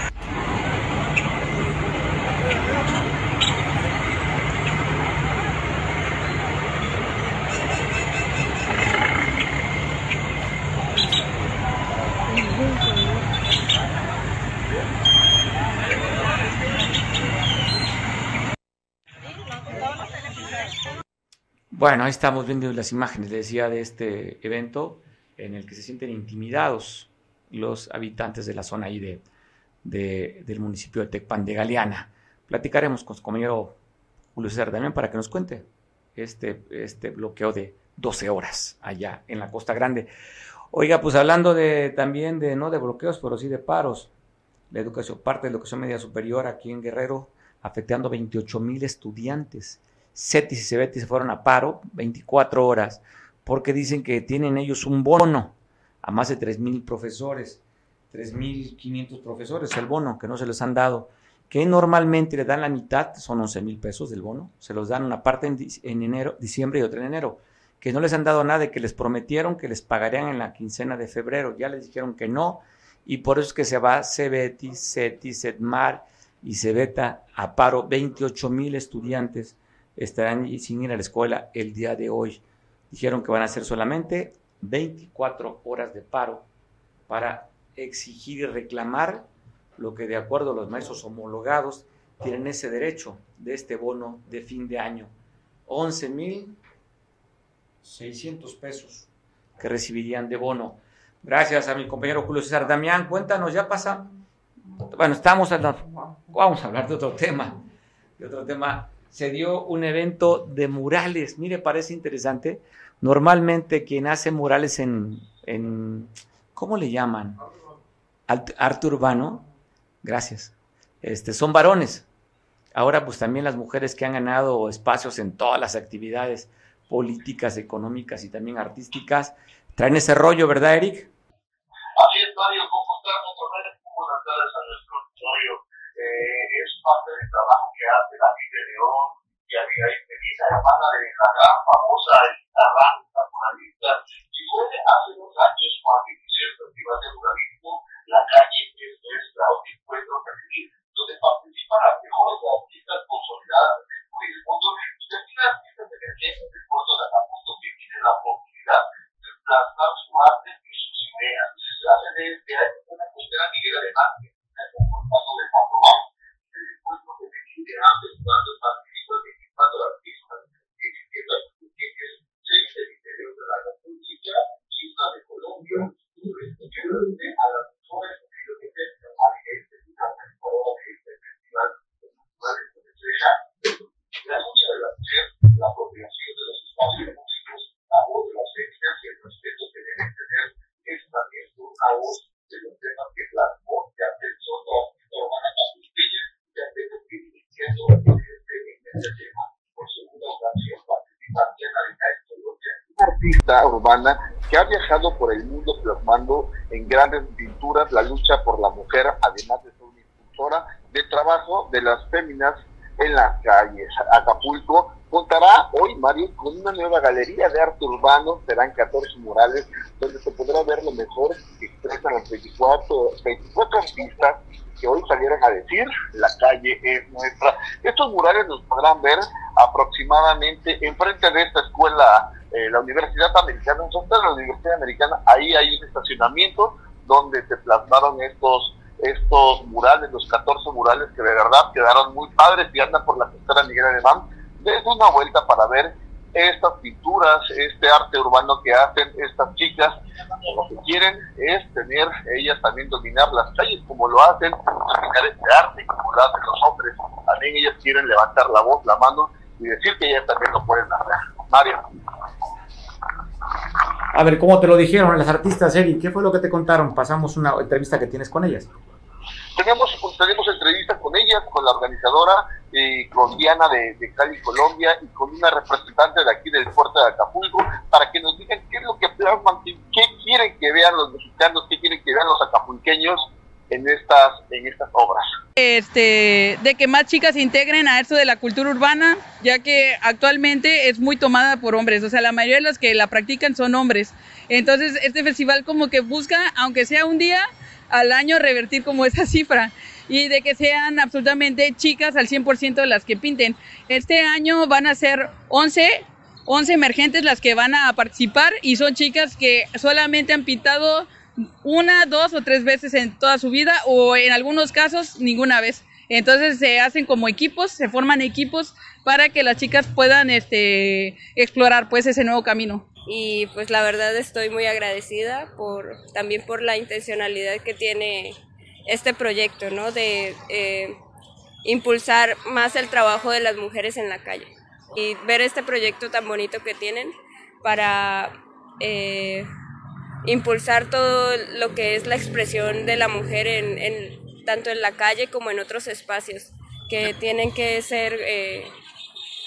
Bueno, ahí estamos viendo las imágenes, decía, de este evento en el que se sienten intimidados los habitantes de la zona ahí de, del municipio de Tecpan de Galeana. Platicaremos con su compañero Julio César también para que nos cuente este, este bloqueo de 12 horas allá en la Costa Grande. Oiga, pues hablando de también de no de bloqueos, pero sí de paros, la educación, parte de la educación media superior aquí en Guerrero, afectando 28 mil estudiantes. CETIS y CEBETIS se fueron a paro 24 horas porque dicen que tienen ellos un bono a más de 3.000 profesores, 3.500 profesores, el bono que no se les han dado, que normalmente le dan la mitad, son 11 mil pesos del bono, se los dan una parte en, enero, diciembre y otra en enero, que no les han dado nada, de que les prometieron que les pagarían en la quincena de febrero, ya les dijeron que no, y por eso es que se va CEBETIS, CETIS, CEDMAR, y se veta a paro. 28 mil estudiantes estarán sin ir a la escuela el día de hoy. Dijeron que van a ser solamente 24 horas de paro para exigir y reclamar lo que de acuerdo a los maestros homologados tienen ese derecho de este bono de fin de año. 11 mil 600 pesos que recibirían de bono. Gracias a mi compañero Julio César Damián. Cuéntanos, ya pasa. Bueno, estamos vamos a hablar de otro tema. De otro tema. Se dio un evento de murales. Mire, parece interesante. Normalmente quien hace murales en, en ¿cómo le llaman? Arte urbano. Gracias. Este, son varones. Ahora, pues también las mujeres que han ganado espacios en todas las actividades políticas, económicas y también artísticas, traen ese rollo, ¿verdad, Eric? Parte del trabajo que hace la de León y Abigail Medina, hermana de la gran famosa guitarra muralista, y fue hace dos años cuando inició el Festival de Muralismo, la calle es nuestra, un encuentro recibir, donde participan las mejores artistas consolidadas del mundo y también artistas emergentes del puerto de Acapulco que tienen la oportunidad de plasmar su arte y sus ideas. La sede de la costera Miguel Alemán, que está comportando de Pamplona, a voz de que los temas que plasmó de atención a la urbana capusteña y artista urbana que ha viajado por el mundo plasmando en grandes pinturas la lucha por la mujer, además de ser una impulsora de trabajo de las féminas en las calles. Acapulco contará hoy, Mario, con una nueva galería de arte urbano, serán 14 murales, donde se podrá ver lo mejor que expresan las 24, 24 artistas que hoy salieron a decir, la calle es nuestra. Estos murales los podrán ver aproximadamente enfrente de esta escuela, eh, la Universidad Americana, en la Universidad Americana, ahí hay un estacionamiento donde se plasmaron estos estos murales, los 14 murales que de verdad quedaron muy padres y andan por la costera Miguel Alemán. Desde una vuelta para ver estas pinturas, este arte urbano que hacen estas chicas. Lo que quieren es tener ellas también dominar las calles como lo hacen, dominar este arte como lo hacen los hombres. También ellas quieren levantar la voz, la mano y decir que ellas también lo pueden hacer. Mario. A ver, ¿cómo te lo dijeron las artistas, Eri? ¿Qué fue lo que te contaron? Pasamos una entrevista que tienes con ellas. Tenemos, tenemos entrevistas con ellas, con la organizadora, eh, con Diana de, de, Cali, Colombia, y con una representante de aquí del puerto de Acapulco, para que nos digan qué es lo que qué quieren que vean los mexicanos, qué quieren que vean los acapulqueños en estas, en estas obras. Este, de que más chicas se integren a esto de la cultura urbana, ya que actualmente es muy tomada por hombres, o sea, la mayoría de los que la practican son hombres. Entonces, este festival como que busca, aunque sea un día, al año revertir como esa cifra y de que sean absolutamente chicas al 100% de las que pinten. Este año van a ser 11, 11 emergentes las que van a participar y son chicas que solamente han pintado una, dos o tres veces en toda su vida o en algunos casos ninguna vez. Entonces se hacen como equipos, se forman equipos para que las chicas puedan este, explorar pues ese nuevo camino y pues la verdad estoy muy agradecida por también por la intencionalidad que tiene este proyecto, ¿no? De eh, impulsar más el trabajo de las mujeres en la calle y ver este proyecto tan bonito que tienen para eh, impulsar todo lo que es la expresión de la mujer en, tanto en la calle como en otros espacios que tienen que ser eh,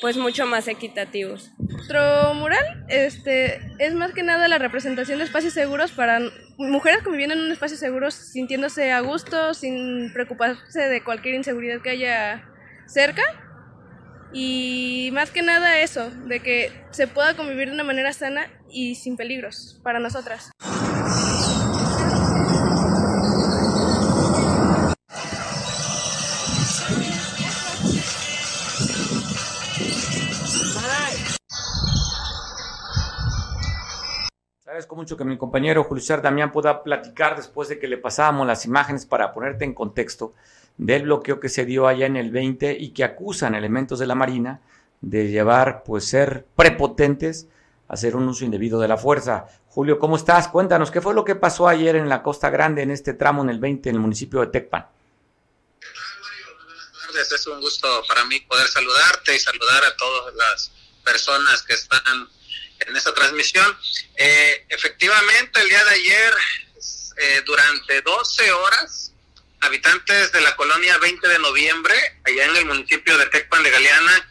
pues mucho más equitativos. Nuestro mural este, es más que nada la representación de espacios seguros para mujeres conviviendo en un espacio seguro, sintiéndose a gusto, sin preocuparse de cualquier inseguridad que haya cerca. Y más que nada eso, de que se pueda convivir de una manera sana y sin peligros para nosotras. Agradezco mucho que mi compañero Julio Damián pueda platicar después de que le pasábamos las imágenes para ponerte en contexto del bloqueo que se dio allá en el 20 y que acusan elementos de la Marina de llevar, pues ser prepotentes, hacer un uso indebido de la fuerza. Julio, ¿cómo estás? Cuéntanos, ¿qué fue lo que pasó ayer en la Costa Grande, en este tramo, en el 20, en el municipio de Tecpan? Es un gusto para mí poder saludarte y saludar a todas las personas que están en esta transmisión. Eh, efectivamente, el día de ayer, eh, durante 12 horas, habitantes de la colonia 20 de noviembre, allá en el municipio de Tecpan de Galeana,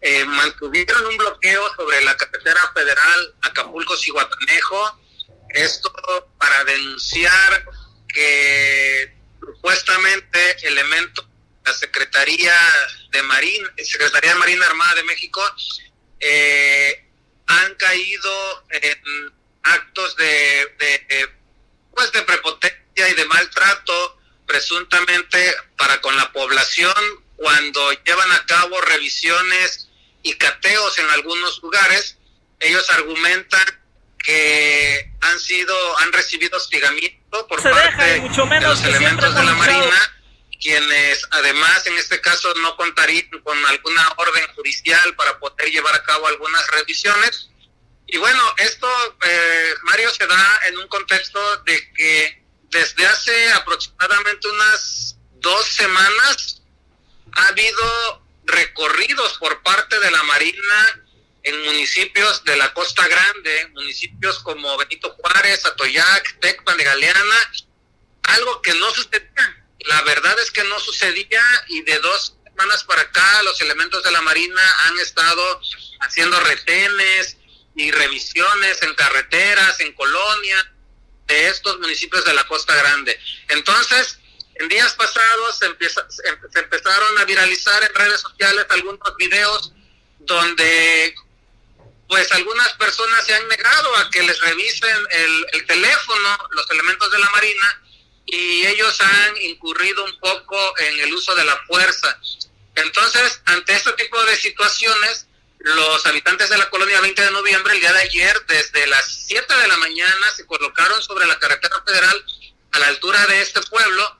eh, mantuvieron un bloqueo sobre la carretera federal Acapulco-Cihuatanejo. Esto para denunciar que supuestamente elementos de la Secretaría de Marina, Secretaría de Marina Armada de México, eh, han caído en actos de, de, pues de prepotencia y de maltrato presuntamente para con la población cuando llevan a cabo revisiones y cateos en algunos lugares, ellos argumentan que han sido, han recibido hostigamiento por parte de los elementos de la Marina, quienes además en este caso no contarían con alguna orden judicial para poder llevar a cabo algunas revisiones. Y bueno, esto, eh, Mario, se da en un contexto de que desde hace aproximadamente unas dos semanas ha habido recorridos por parte de la Marina en municipios de la Costa Grande, municipios como Benito Juárez, Atoyac, Tecpan de Galeana, algo que no sucedía. La verdad es que no sucedía y de dos semanas para acá los elementos de la Marina han estado haciendo retenes y revisiones en carreteras, en colonias de estos municipios de la Costa Grande. Entonces, en días pasados se, empieza, se empezaron a viralizar en redes sociales algunos videos donde pues algunas personas se han negado a que les revisen el, el, teléfono, los elementos de la Marina, y ellos han incurrido un poco en el uso de la fuerza. Entonces, ante este tipo de situaciones, los habitantes de la colonia 20 de noviembre, el día de ayer, desde las 7 de la mañana, se colocaron sobre la carretera federal a la altura de este pueblo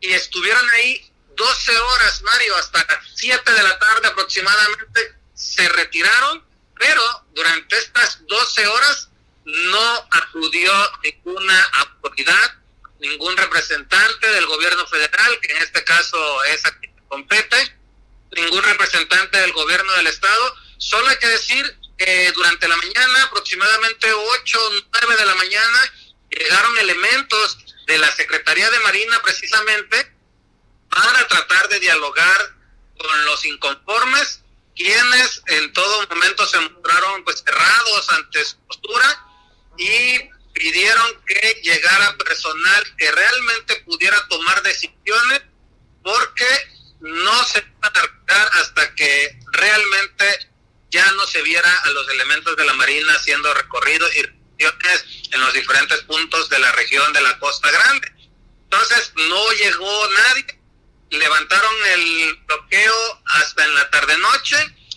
y estuvieron ahí 12 horas, Mario, hasta las 7 de la tarde aproximadamente, se retiraron, pero durante estas 12 horas no acudió ninguna autoridad, ningún representante del gobierno federal, que en este caso es a quien compete, ningún representante del gobierno del estado. Solo hay que decir que durante la mañana, aproximadamente 8 o 9 de la mañana, llegaron elementos de la Secretaría de Marina precisamente para tratar de dialogar con los inconformes, quienes en todo momento se mostraron pues cerrados ante su postura y pidieron que llegara personal que realmente pudiera tomar decisiones porque no se van a retirar hasta que realmente ya no se viera a los elementos de la Marina haciendo recorridos y en los diferentes puntos de la región de la Costa Grande. Entonces no llegó nadie, levantaron el bloqueo hasta en la tarde-noche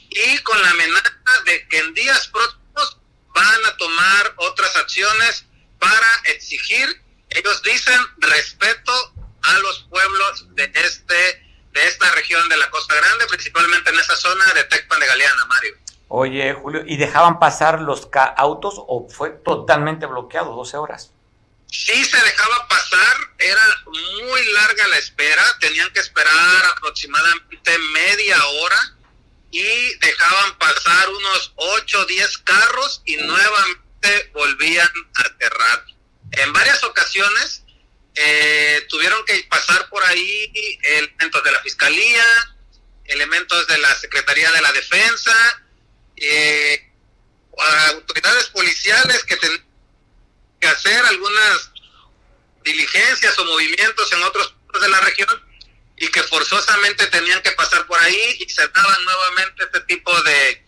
y con la amenaza de que en días próximos van a tomar otras acciones para exigir, ellos dicen, respeto a los pueblos de este de esta región de la Costa Grande, principalmente en esa zona de Tecpan de Galeana, Mario. Oye, Julio, ¿y dejaban pasar los autos o fue totalmente bloqueado 12 horas? Sí se dejaba pasar, era muy larga la espera, tenían que esperar aproximadamente media hora y dejaban pasar unos 8 o 10 carros y nuevamente volvían a cerrar. En varias ocasiones eh, tuvieron que pasar por ahí elementos de la Fiscalía, elementos de la Secretaría de la Defensa, eh, autoridades policiales que tenían que hacer algunas diligencias o movimientos en otros puntos de la región y que forzosamente tenían que pasar por ahí y se daban nuevamente este tipo de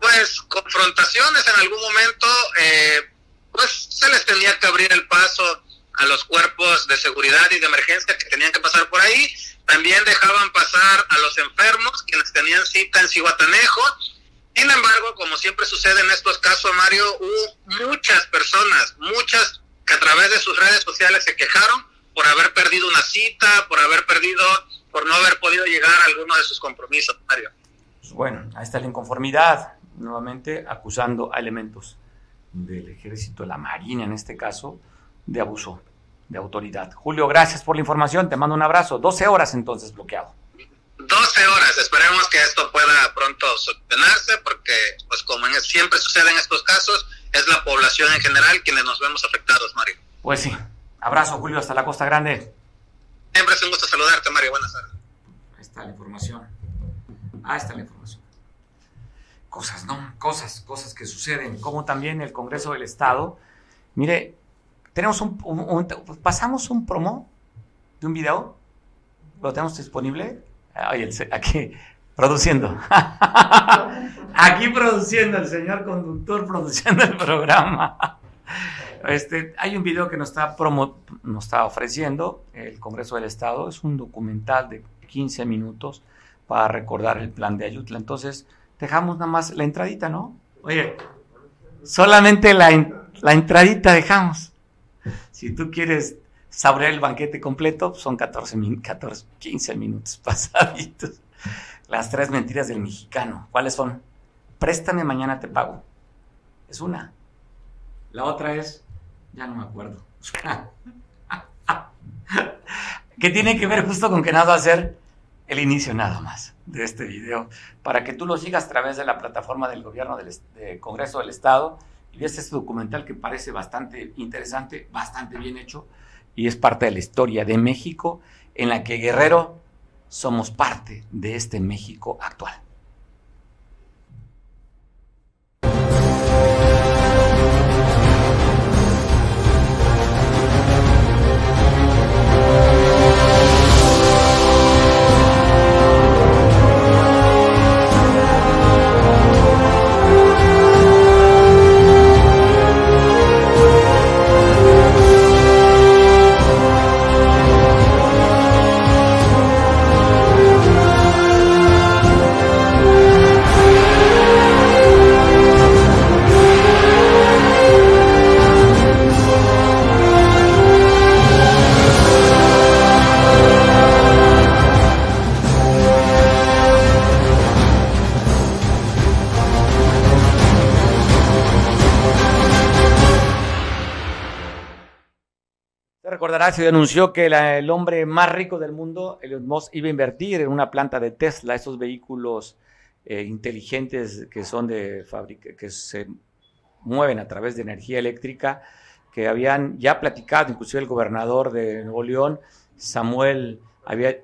pues confrontaciones en algún momento eh, pues se les tenía que abrir el paso a los cuerpos de seguridad y de emergencia que tenían que pasar por ahí. También dejaban pasar a los enfermos quienes tenían cita en Cihuatanejo. Sin embargo, como siempre sucede en estos casos, Mario, hubo muchas personas, muchas que a través de sus redes sociales se quejaron por haber perdido una cita, por haber perdido, por no haber podido llegar a alguno de sus compromisos, Mario. Pues bueno, ahí está la inconformidad, nuevamente acusando a elementos del ejército, la marina en este caso, de abuso de autoridad. Julio, gracias por la información, te mando un abrazo. 12 horas entonces bloqueado. 12 horas, esperemos que esto pueda pronto solucionarse porque, pues como siempre sucede en estos casos, es la población en general quienes nos vemos afectados, Mario. Pues sí, abrazo Julio, hasta la Costa Grande. Siempre es un gusto saludarte, Mario, buenas tardes. Ahí está la información. Ahí está la información. Cosas, ¿no? Cosas, cosas que suceden, como también el Congreso del Estado. Mire, tenemos un, pasamos un promo de un video, lo tenemos disponible. aquí produciendo. aquí produciendo, el señor conductor produciendo el programa. Este, hay un video que nos está, promo, nos está ofreciendo el Congreso del Estado. Es un documental de 15 minutos para recordar el plan de Ayutla. Entonces, dejamos nada más la entradita, ¿no? Oye, solamente la, la entradita dejamos. Si tú quieres saborear el banquete completo, son 14, 14, 15 minutos pasaditos. Las tres mentiras del mexicano. ¿Cuáles son? Préstame, mañana te pago. Es una. La otra es, ya no me acuerdo. que tiene que ver justo con que nada va a ser el inicio nada más de este video, para que tú lo sigas a través de la plataforma del gobierno del Congreso del Estado y veas este documental que parece bastante interesante, bastante bien hecho, y es parte de la historia de México, en la que Guerrero somos parte de este México actual. Se anunció que el hombre más rico del mundo, Elon Musk, iba a invertir en una planta de Tesla, esos vehículos eh, inteligentes que son de fábrica, que se mueven a través de energía eléctrica, que habían ya platicado, inclusive el gobernador de Nuevo León, Samuel, había,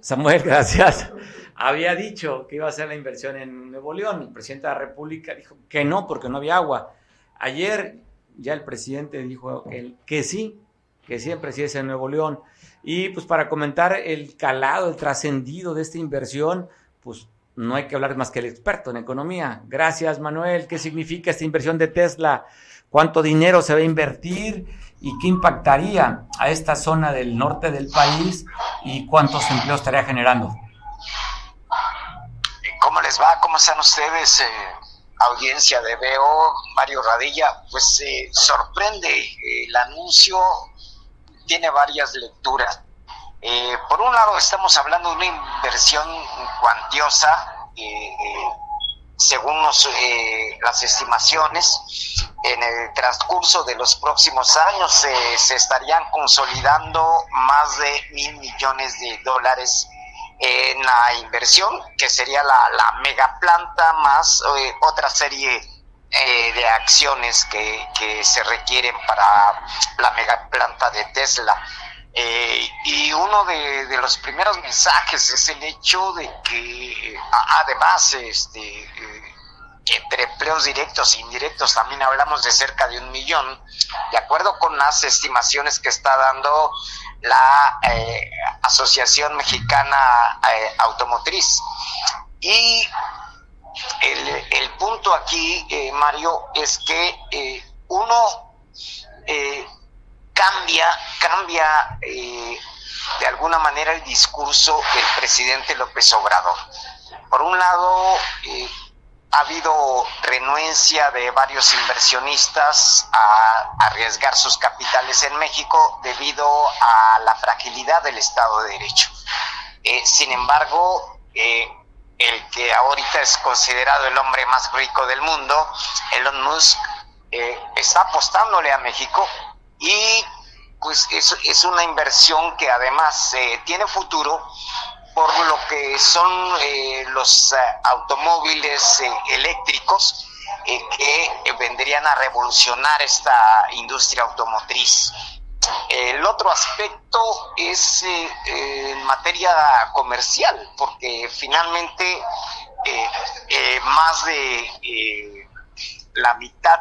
Samuel, gracias, había dicho que iba a hacer la inversión en Nuevo León. El presidente de la República dijo que no, porque no había agua. Ayer ya el presidente dijo que sí, que siempre sí es en Nuevo León. Y pues para comentar el calado, el trascendido de esta inversión, pues no hay que hablar más que el experto en economía. Gracias, Manuel. ¿Qué significa esta inversión de Tesla? ¿Cuánto dinero se va a invertir? ¿Y qué impactaría a esta zona del norte del país? ¿Y cuántos empleos estaría generando? ¿Cómo les va? ¿Cómo están ustedes? Eh, audiencia de BO, Mario Radilla. Pues eh, sorprende eh, el anuncio tiene varias lecturas. Eh, por un lado, estamos hablando de una inversión cuantiosa, eh, eh, según las estimaciones, en el transcurso de los próximos años se estarían consolidando más de mil millones de dólares en la inversión, que sería la, la megaplanta más otra serie eh, de acciones que, que, se requieren para la megaplanta de Tesla. Eh, y uno de, los primeros mensajes es el hecho de que además este, eh, entre empleos directos e indirectos también hablamos de cerca de un millón, de acuerdo con las estimaciones que está dando la Asociación Mexicana Automotriz. Y el, punto aquí, eh, Mario, es que eh, uno eh, cambia, cambia de alguna manera el discurso del presidente López Obrador. Por un lado, ha habido renuencia de varios inversionistas a arriesgar sus capitales en México debido a la fragilidad del Estado de Derecho. Sin embargo, eh, el que ahorita es considerado el hombre más rico del mundo, Elon Musk, eh, está apostándole a México y pues es, una inversión que además tiene futuro por lo que son eh, los eh, automóviles eh, eléctricos que vendrían a revolucionar esta industria automotriz. El otro aspecto es en materia comercial, porque finalmente más de la mitad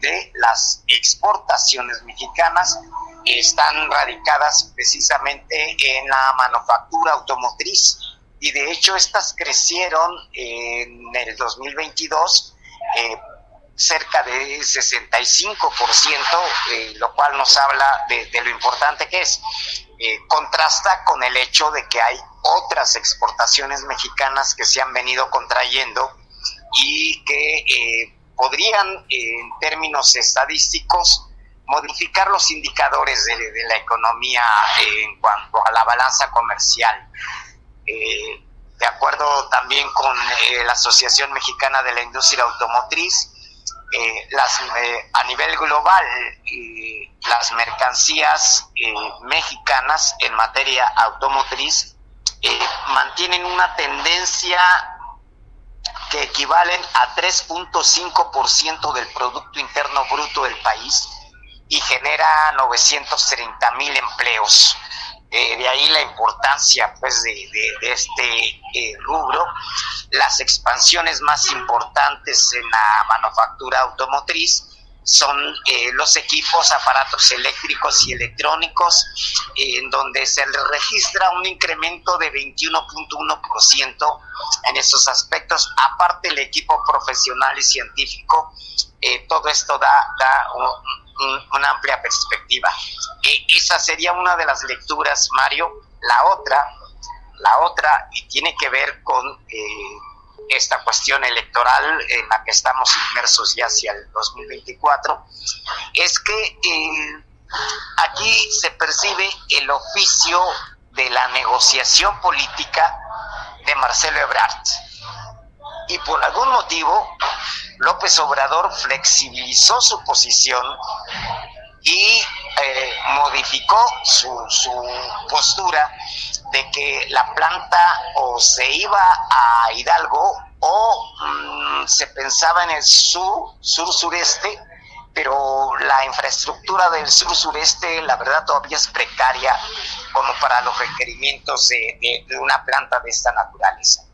de las exportaciones mexicanas están radicadas precisamente en la manufactura automotriz. Y de hecho estas crecieron en el 2022 eh, cerca de 65%, eh, lo cual nos habla de, lo importante que es. Eh, contrasta con el hecho de que hay otras exportaciones mexicanas que se han venido contrayendo y que podrían, en términos estadísticos, modificar los indicadores de, la economía en cuanto a la balanza comercial. Eh, de acuerdo también con eh, la Asociación Mexicana de la Industria Automotriz, eh, las, a nivel global, las mercancías mexicanas en materia automotriz mantienen una tendencia que equivalen a 3.5% del Producto Interno Bruto del país y genera 930 mil empleos. Eh, de ahí la importancia pues de, este eh, rubro. Las expansiones más importantes en la manufactura automotriz son eh, los equipos, aparatos eléctricos y electrónicos, en donde se registra un incremento de 21.1% en esos aspectos. Aparte el equipo profesional y científico, todo esto da, da un, una amplia perspectiva. Esa sería una de las lecturas, Mario. La otra, la otra, tiene que ver con eh, esta cuestión electoral en la que estamos inmersos ya hacia el 2024, es que eh, aquí se percibe el oficio de la negociación política de Marcelo Ebrard. Y por algún motivo, López Obrador flexibilizó su posición y eh, modificó su, postura de que la planta o se iba a Hidalgo o mm, se pensaba en el sur, sur-sureste, pero la infraestructura del sur-sureste, la verdad, todavía es precaria como para los requerimientos de una planta de esta naturaleza.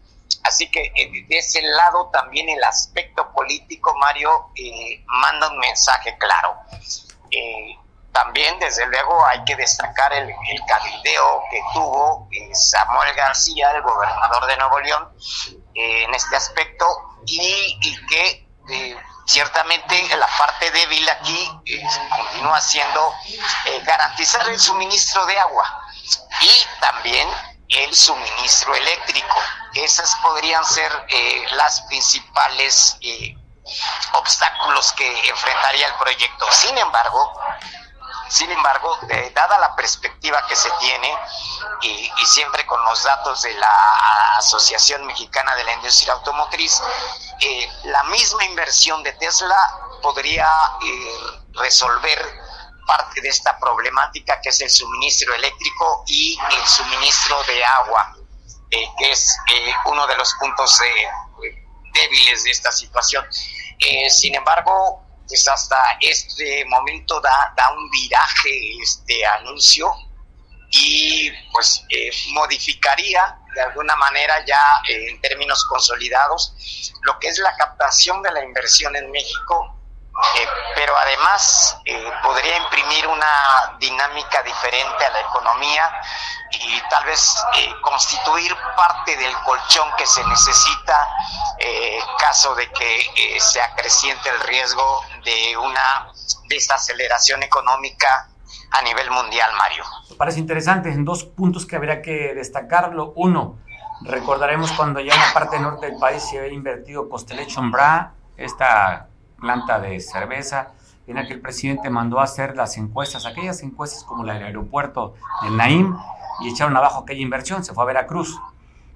Así que eh, de ese lado también el aspecto político, Mario, eh, manda un mensaje claro. Eh, también, desde luego, hay que destacar el, el cabildeo que tuvo Samuel García, el gobernador de Nuevo León, en este aspecto, y, y que ciertamente la parte débil aquí continúa siendo garantizar el suministro de agua y también el suministro eléctrico. Esas podrían ser eh, las principales eh, obstáculos que enfrentaría el proyecto. Sin embargo, sin embargo, dada la perspectiva que se tiene y, siempre con los datos de la Asociación Mexicana de la Industria Automotriz, eh, la misma inversión de Tesla podría resolver parte de esta problemática que es el suministro eléctrico y el suministro de agua, eh, que es eh, uno de los puntos eh, débiles de esta situación. sin embargo, pues hasta este momento da, da un viraje este anuncio y pues modificaría de alguna manera ya en términos consolidados lo que es la captación de la inversión en México eh, pero además eh, podría imprimir una dinámica diferente a la economía y tal vez eh, constituir parte del colchón que se necesita en caso de que se acreciente el riesgo de una desaceleración económica a nivel mundial, Mario. Parece interesante, en dos puntos que habría que destacarlo. Uno, Recordaremos cuando ya en la parte norte del país se había invertido Constellation Bra, esta planta de cerveza, en la que el presidente mandó a hacer las encuestas, aquellas encuestas como la del aeropuerto del Naim, y echaron abajo aquella inversión, se fue a Veracruz.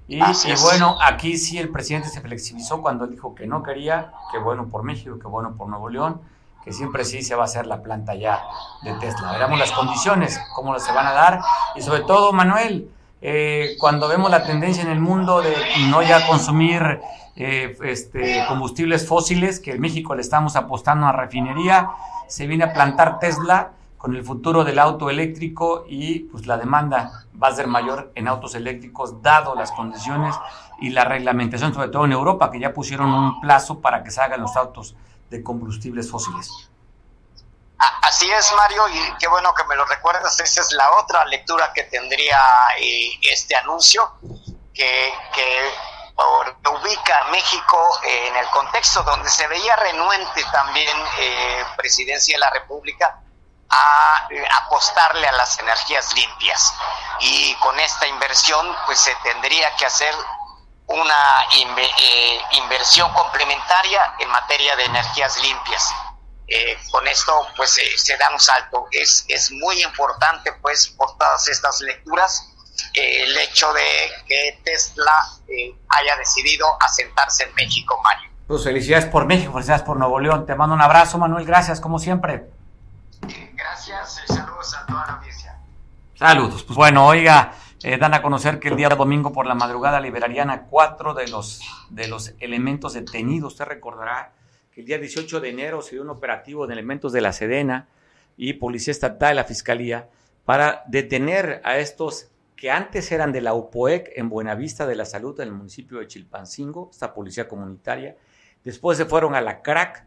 Y, y, bueno, aquí sí el presidente se flexibilizó cuando dijo que no quería, que bueno por México, que bueno por Nuevo León, que siempre sí se va a hacer la planta ya de Tesla. Veremos las condiciones, cómo se van a dar, y sobre todo, Manuel, eh, cuando vemos la tendencia en el mundo de no ya consumir eh, este, combustibles fósiles, que en México le estamos apostando a refinería, se viene a plantar Tesla con el futuro del auto eléctrico y pues la demanda va a ser mayor en autos eléctricos dado las condiciones y la reglamentación, sobre todo en Europa, que ya pusieron un plazo para que se hagan los autos de combustibles fósiles. Así es, Mario, y qué bueno que me lo recuerdas. Esa es la otra lectura que tendría eh, este anuncio, que, ubica a México en el contexto donde se veía renuente también eh, Presidencia de la República a eh, apostarle a las energías limpias. Y con esta inversión, pues se tendría que hacer una inversión complementaria en materia de energías limpias eh, con esto pues eh, se da un salto. Es, es muy importante pues por todas estas lecturas eh, el hecho de que Tesla haya decidido asentarse en México, Mario. Pues felicidades por México, felicidades por Nuevo León. Te mando un abrazo, Manuel. Gracias, como siempre. Gracias, saludos a toda la audiencia. Saludos. Pues bueno, oiga, dan a conocer que el día domingo por la madrugada liberarían a cuatro de los, de los elementos detenidos. Usted recordará que el día 18 de enero se dio un operativo de elementos de la Sedena y Policía Estatal, la Fiscalía, para detener a estos que antes eran de la UPOEC en Buenavista de la Salud en el municipio de Chilpancingo, esta policía comunitaria. Después se fueron a la CRAC,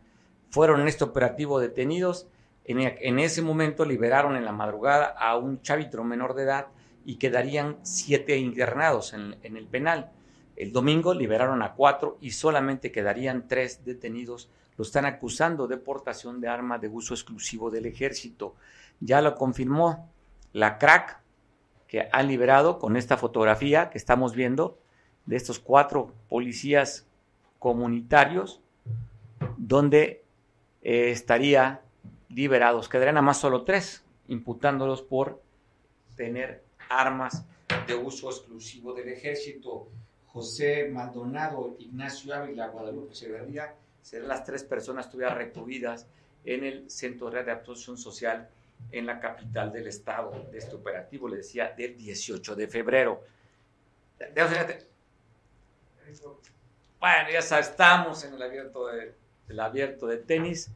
fueron en este operativo detenidos. En, en ese momento liberaron en la madrugada a un chavitro menor de edad y quedarían siete internados en, en el penal. El domingo liberaron a cuatro y solamente quedarían tres detenidos. Lo están acusando de portación de arma de uso exclusivo del ejército. Ya lo confirmó la crack que han liberado con esta fotografía que estamos viendo de estos cuatro policías comunitarios, donde eh, estaría liberados. Quedarían a más solo tres, imputándolos por tener armas de uso exclusivo del ejército. José Maldonado, Ignacio Ávila, Guadalupe Echeverría, serán las tres personas todavía recluidas en el Centro de Adaptación Social en la capital del estado de este operativo, le decía, del 18 de febrero. Bueno, ya estamos en el abierto de, abierto de tenis.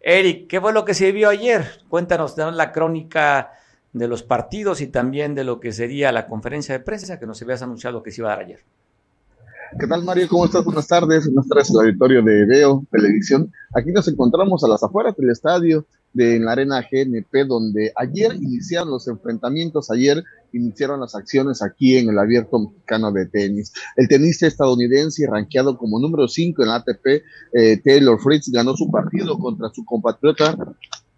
Eric, ¿qué fue lo que se vio ayer? Cuéntanos la crónica de los partidos y también de lo que sería la conferencia de prensa que nos habías anunciado que se iba a dar ayer. ¿Qué tal, Mario? ¿Cómo estás? Buenas tardes. Buenas tardes al auditorio de Veo Televisión. Aquí nos encontramos a las afueras del estadio de la Arena GNP, donde ayer iniciaron los enfrentamientos, ayer iniciaron las acciones aquí en el Abierto Mexicano de Tenis. El tenista estadounidense, rankeado como número 5 en la ATP, eh, Taylor Fritz, ganó su partido contra su compatriota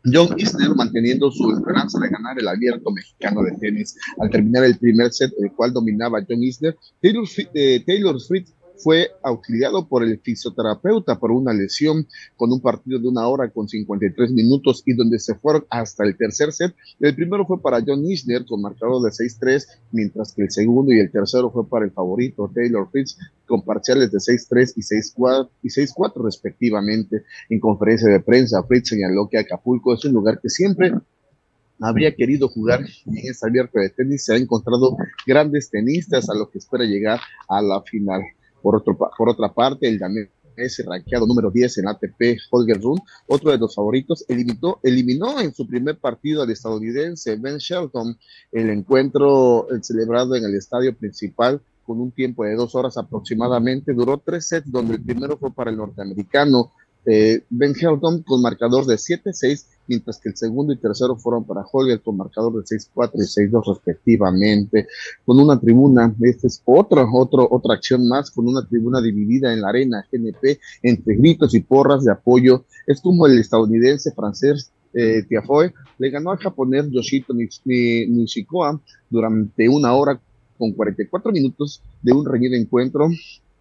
John Isner manteniendo su esperanza de ganar el abierto mexicano de tenis. Al terminar el primer set, el cual dominaba John Isner, Taylor, eh, Taylor Fritz fue auxiliado por el fisioterapeuta por una lesión con un partido de una hora con 53 minutos y donde se fueron hasta el tercer set. El primero fue para John Isner con marcador de 6-3, mientras que el segundo y el tercero fue para el favorito Taylor Fritz con parciales de 6-3 y 6-4 y 6-4 respectivamente. En conferencia de prensa, Fritz señaló que Acapulco es un lugar que siempre habría querido jugar en esta abierta de tenis. Se ha encontrado grandes tenistas a lo que espera llegar a la final. Por, otro, por otra parte, el danés rankeado número 10 en ATP, Holger Rune, otro de los favoritos, eliminó, eliminó en su primer partido al estadounidense Ben Shelton. El encuentro celebrado en el estadio principal con un tiempo de dos horas aproximadamente, duró tres sets, donde el primero fue para el norteamericano eh, Ben Shelton con marcador de 7-6 mientras que el segundo y tercero fueron para Holger con marcador de 6-4 y 6-2 respectivamente, con una tribuna, esta es otra, otro, otra acción más, con una tribuna dividida en la arena GNP entre gritos y porras de apoyo, es como el estadounidense francés eh, Tiafoe le ganó al japonés Yoshito Nishikoa durante una hora con 44 minutos de un reñido encuentro.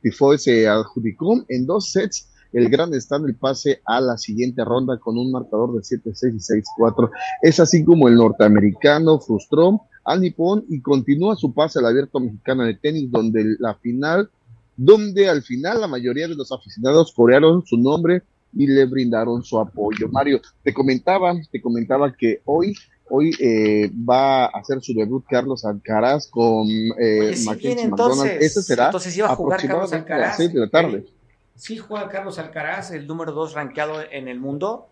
Tifoe se adjudicó en dos sets el Grand Slam el pase a la siguiente ronda con un marcador de 7-6 y 6-4. Es así como el norteamericano frustró al nipón y continúa su pase al abierto mexicano de tenis, donde la final, donde al final la mayoría de los aficionados corearon su nombre y le brindaron su apoyo. Mario, te comentaba, te comentaba que hoy Hoy eh, va a hacer su debut Carlos Alcaraz con eh, Mackenzie McDonald. Ese será entonces iba a jugar Carlos Alcaraz. A las 6 de la tarde. ¿Sí juega Carlos Alcaraz, el número 2 rankeado en el mundo?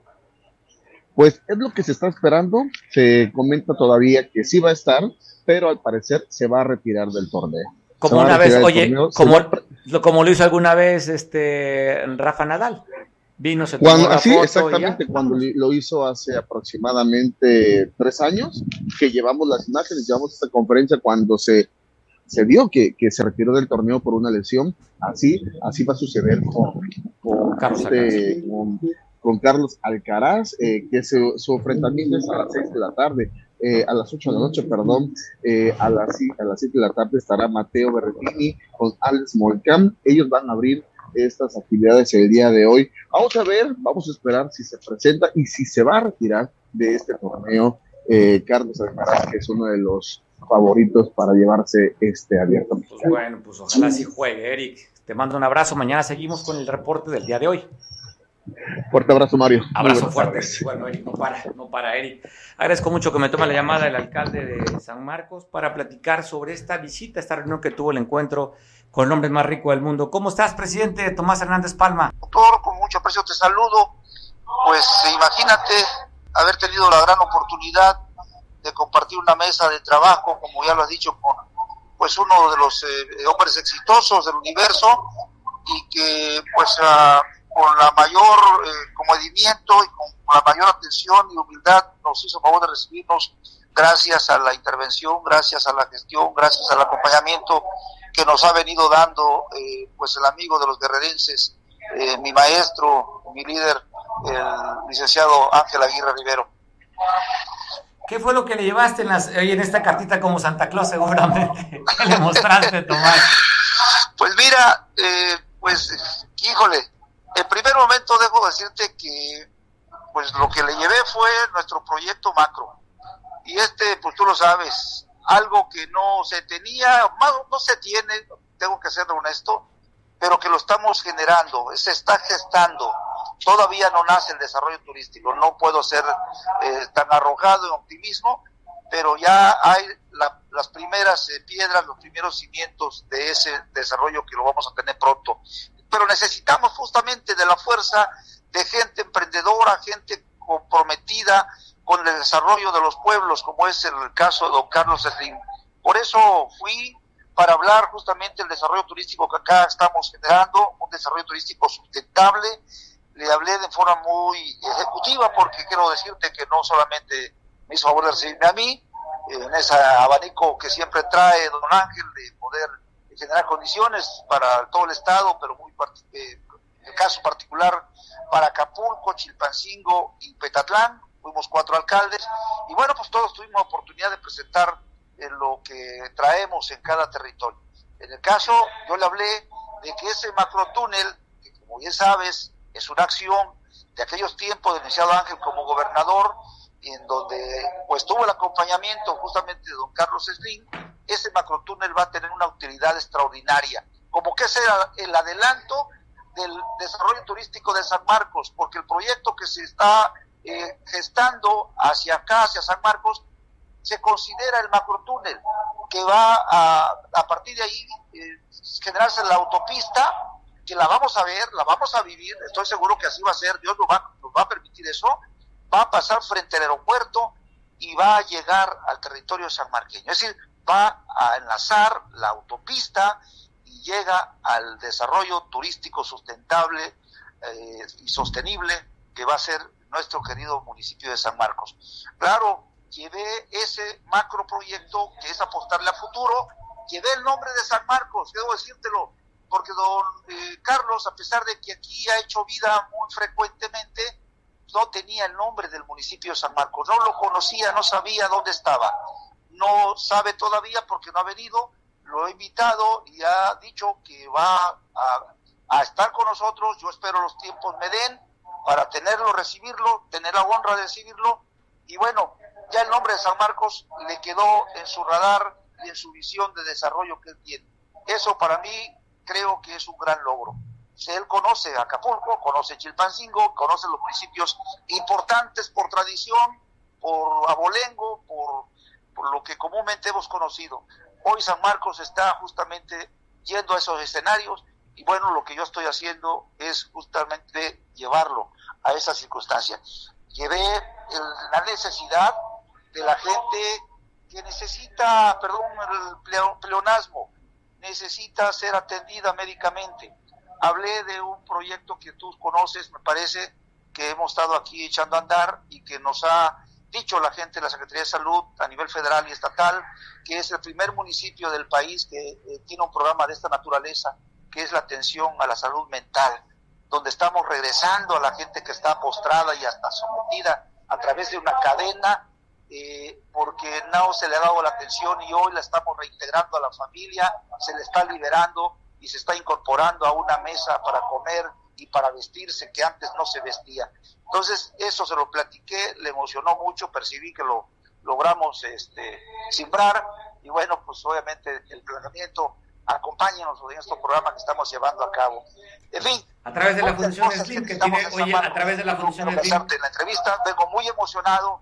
Pues es lo que se está esperando. Se comenta todavía que sí va a estar, pero al parecer se va a retirar del torneo. Como una vez, oye, como, como lo hizo alguna vez este Rafa Nadal. Vino, se cuando, así, exactamente, cuando lo hizo hace aproximadamente tres años, que llevamos las imágenes, llevamos esta conferencia cuando se, se vio que, se retiró del torneo por una lesión. Así, así va a suceder con, con, Carlos, este, con, Carlos Alcaraz, eh, que su enfrentamiento es a las seis de la tarde. Eh, a las 8 de la noche, perdón, eh, a, las, a las 7 de la tarde estará Mateo Berretini con Alex Molcam. Ellos van a abrir estas actividades el día de hoy. Vamos a ver, vamos a esperar si se presenta y si se va a retirar de este torneo eh, Carlos Alcaraz, que es uno de los favoritos para llevarse este abierto. Pues bueno, pues ojalá sí juegue, Eric. Te mando un abrazo. Mañana seguimos con el reporte del día de hoy. Fuerte abrazo, Mario. Abrazo fuerte. Bueno, Eric, no para, no para, Eric. Agradezco mucho que me tome la llamada el alcalde de San Marcos para platicar sobre esta visita, esta reunión que tuvo el encuentro con el hombre más rico del mundo. ¿Cómo estás, presidente Tomás Hernández Palma? Doctor, con mucho aprecio te saludo. Pues imagínate haber tenido la gran oportunidad de compartir una mesa de trabajo, como ya lo has dicho, con pues uno de los eh, hombres exitosos del universo y que pues con la mayor eh, comedimiento y con la mayor atención y humildad nos hizo favor de recibirnos gracias a la intervención, gracias a la gestión, gracias al acompañamiento que nos ha venido dando eh, pues el amigo de los guerrerenses, eh, mi maestro, mi líder, el licenciado Ángel Aguirre Rivero. ¿Qué fue lo que le llevaste en, las, esta cartita como Santa Claus seguramente? ¿Qué le mostraste, Tomás? Pues mira, eh, pues, híjole, en primer momento debo decirte que pues lo que le llevé fue nuestro proyecto macro. Y este, pues tú lo sabes, algo que no se tenía, no se tiene, tengo que ser honesto, pero que lo estamos generando, se está gestando. Todavía no nace el desarrollo turístico, no puedo ser eh, tan arrojado en optimismo, pero ya hay las primeras eh, piedras, los primeros cimientos de ese desarrollo que lo vamos a tener pronto. Pero necesitamos justamente de la fuerza de gente emprendedora, gente comprometida, con el desarrollo de los pueblos, como es el caso de don Carlos Slim. Por eso fui para hablar justamente del desarrollo turístico que acá estamos generando, un desarrollo turístico sustentable. Le hablé de forma muy ejecutiva porque quiero decirte que no solamente me hizo favor de recibirme a mí, en ese abanico que siempre trae don Ángel de poder generar condiciones para todo el Estado, pero muy eh, el caso particular para Acapulco, Chilpancingo y Petatlán, fuimos cuatro alcaldes y bueno, pues todos tuvimos oportunidad de presentar eh, lo que traemos en cada territorio. En el caso, yo le hablé de que ese macrotúnel, que como bien sabes, es una acción de aquellos tiempos del iniciado Ángel como gobernador, en donde pues tuvo el acompañamiento justamente de don Carlos Slim, ese macrotúnel va a tener una utilidad extraordinaria, como que es el adelanto del desarrollo turístico de San Marcos, porque el proyecto que se está eh, gestando hacia acá, hacia San Marcos, se considera el macrotúnel, que va a, a partir de ahí eh, generarse la autopista, que la vamos a ver, la vamos a vivir, estoy seguro que así va a ser, Dios nos va, a permitir eso, va a pasar frente al aeropuerto y va a llegar al territorio sanmarqueño. Es decir, va a enlazar la autopista y llega al desarrollo turístico sustentable eh, y sostenible que va a ser nuestro querido municipio de San Marcos. Claro, llevé ese macro proyecto que es apostarle a futuro, llevé el nombre de San Marcos, debo decírtelo, porque don eh, Carlos, a pesar de que aquí ha hecho vida muy frecuentemente, no tenía el nombre del municipio de San Marcos, no lo conocía, no sabía dónde estaba, no sabe todavía porque no ha venido, lo he invitado y ha dicho que va a, estar con nosotros. Yo espero los tiempos me den para tenerlo, recibirlo, tener la honra de recibirlo. Y bueno, ya el nombre de San Marcos le quedó en su radar y en su visión de desarrollo que él tiene. Eso para mí creo que es un gran logro. Él conoce Acapulco, conoce Chilpancingo, conoce los municipios importantes por tradición, por abolengo, por, por lo que comúnmente hemos conocido. Hoy San Marcos está justamente yendo a esos escenarios y bueno, lo que yo estoy haciendo es justamente llevarlo a esa circunstancia. Llevé la necesidad de la gente que necesita, perdón, el pleonasmo, necesita ser atendida médicamente. Hablé de un proyecto que tú conoces, me parece, que hemos estado aquí echando a andar y que nos ha dicho la gente de la Secretaría de Salud a nivel federal y estatal, que es el primer municipio del país que eh, tiene un programa de esta naturaleza, que es la atención a la salud mental, donde estamos regresando a la gente que está postrada y hasta sometida a través de una cadena eh, porque no se le ha dado la atención y hoy la estamos reintegrando a la familia, se le está liberando y se está incorporando a una mesa para comer y para vestirse que antes no se vestía. Entonces, eso se lo platiqué, le emocionó mucho, percibí que lo logramos este, simbrar y bueno, pues obviamente el planeamiento, acompáñenos en este programa que estamos llevando a cabo. En fin. A través de la Fundación Slim, que, tiene, oye, a través de la Fundación Slim. En la entrevista, vengo muy emocionado,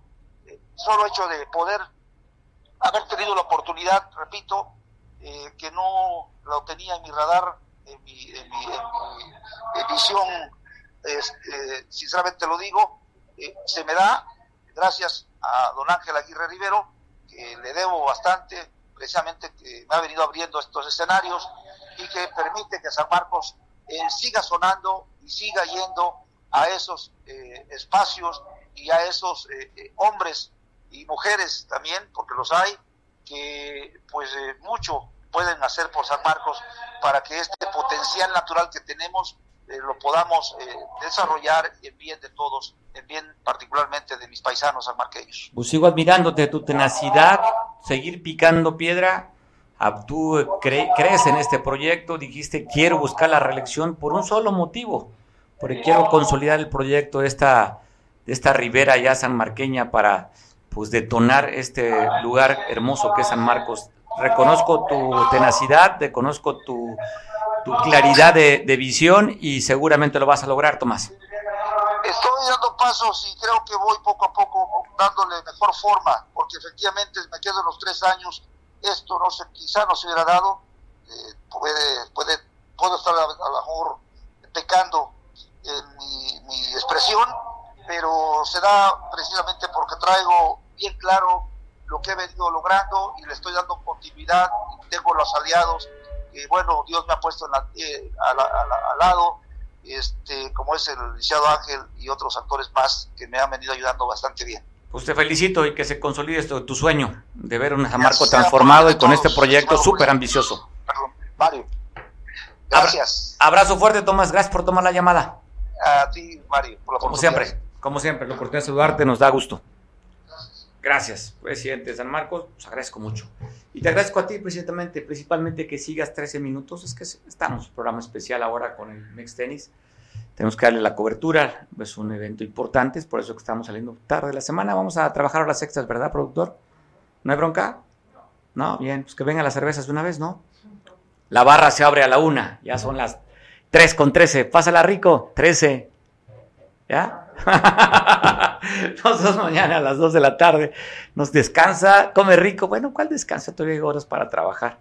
solo hecho de poder haber tenido la oportunidad, repito, eh, que no lo tenía en mi radar, en mi, en mi, visión, este, sinceramente lo digo, eh, se me da gracias a don Ángel Aguirre Rivero, que le debo bastante, precisamente que me ha venido abriendo estos escenarios y que permite que San Marcos eh, siga sonando y siga yendo a esos espacios y a esos hombres y mujeres también, porque los hay, que pues eh, mucho pueden hacer por San Marcos para que este potencial natural que tenemos eh, lo podamos eh, desarrollar en bien de todos, en bien particularmente de mis paisanos sanmarqueños. Pues sigo admirándote tu tenacidad, seguir picando piedra. Tú crees en este proyecto, dijiste quiero buscar la reelección por un solo motivo, porque quiero consolidar el proyecto de esta, de esta ribera ya sanmarqueña para pues detonar este lugar hermoso que es San Marcos. Reconozco tu tenacidad, reconozco tu, tu claridad de, visión y seguramente lo vas a lograr, Tomás. Estoy dando pasos y creo que voy poco a poco dándole mejor forma, porque efectivamente me quedo los tres años, esto no se, quizá no se hubiera dado, eh, puede, puede, puedo estar a, lo mejor pecando en mi, mi expresión, pero se da precisamente porque traigo bien claro lo que he venido logrando y le estoy dando continuidad. Tengo los aliados que, bueno, Dios me ha puesto eh, al lado, este, como es el licenciado Ángel y otros actores más que me han venido ayudando bastante bien. Pues te felicito y que se consolide esto, tu sueño de ver un San Marco transformado y con este proyecto súper ambicioso. Perdón, Mario. Gracias. Abrazo fuerte, Tomás. Gracias por tomar la llamada. A ti, Mario, por la Como siempre, como siempre, lo corté saludarte, nos da gusto. Gracias, presidente de San Marcos, pues agradezco mucho. Y te agradezco a ti, precisamente, principalmente que sigas 13 minutos. Es que estamos en un programa especial ahora con el Mex Tenis. Tenemos que darle la cobertura, es un evento importante, es por eso que estamos saliendo tarde de la semana. Vamos a trabajar a las sextas, ¿verdad, productor? ¿No hay bronca? No, bien, pues que vengan las cervezas de una vez, ¿no? La barra se abre a la una, ya son las 3 con 13. Pásala rico, 13. ¿Ya? Nos vemos mañana a las 2 de la tarde. Nos descansa, come rico. Bueno, ¿cuál descansa? Todavía hay horas para trabajar.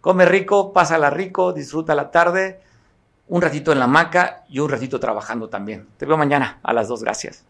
Come rico, pásala rico, disfruta la tarde. Un ratito en la hamaca y un ratito trabajando también. Te veo mañana a las 2. Gracias.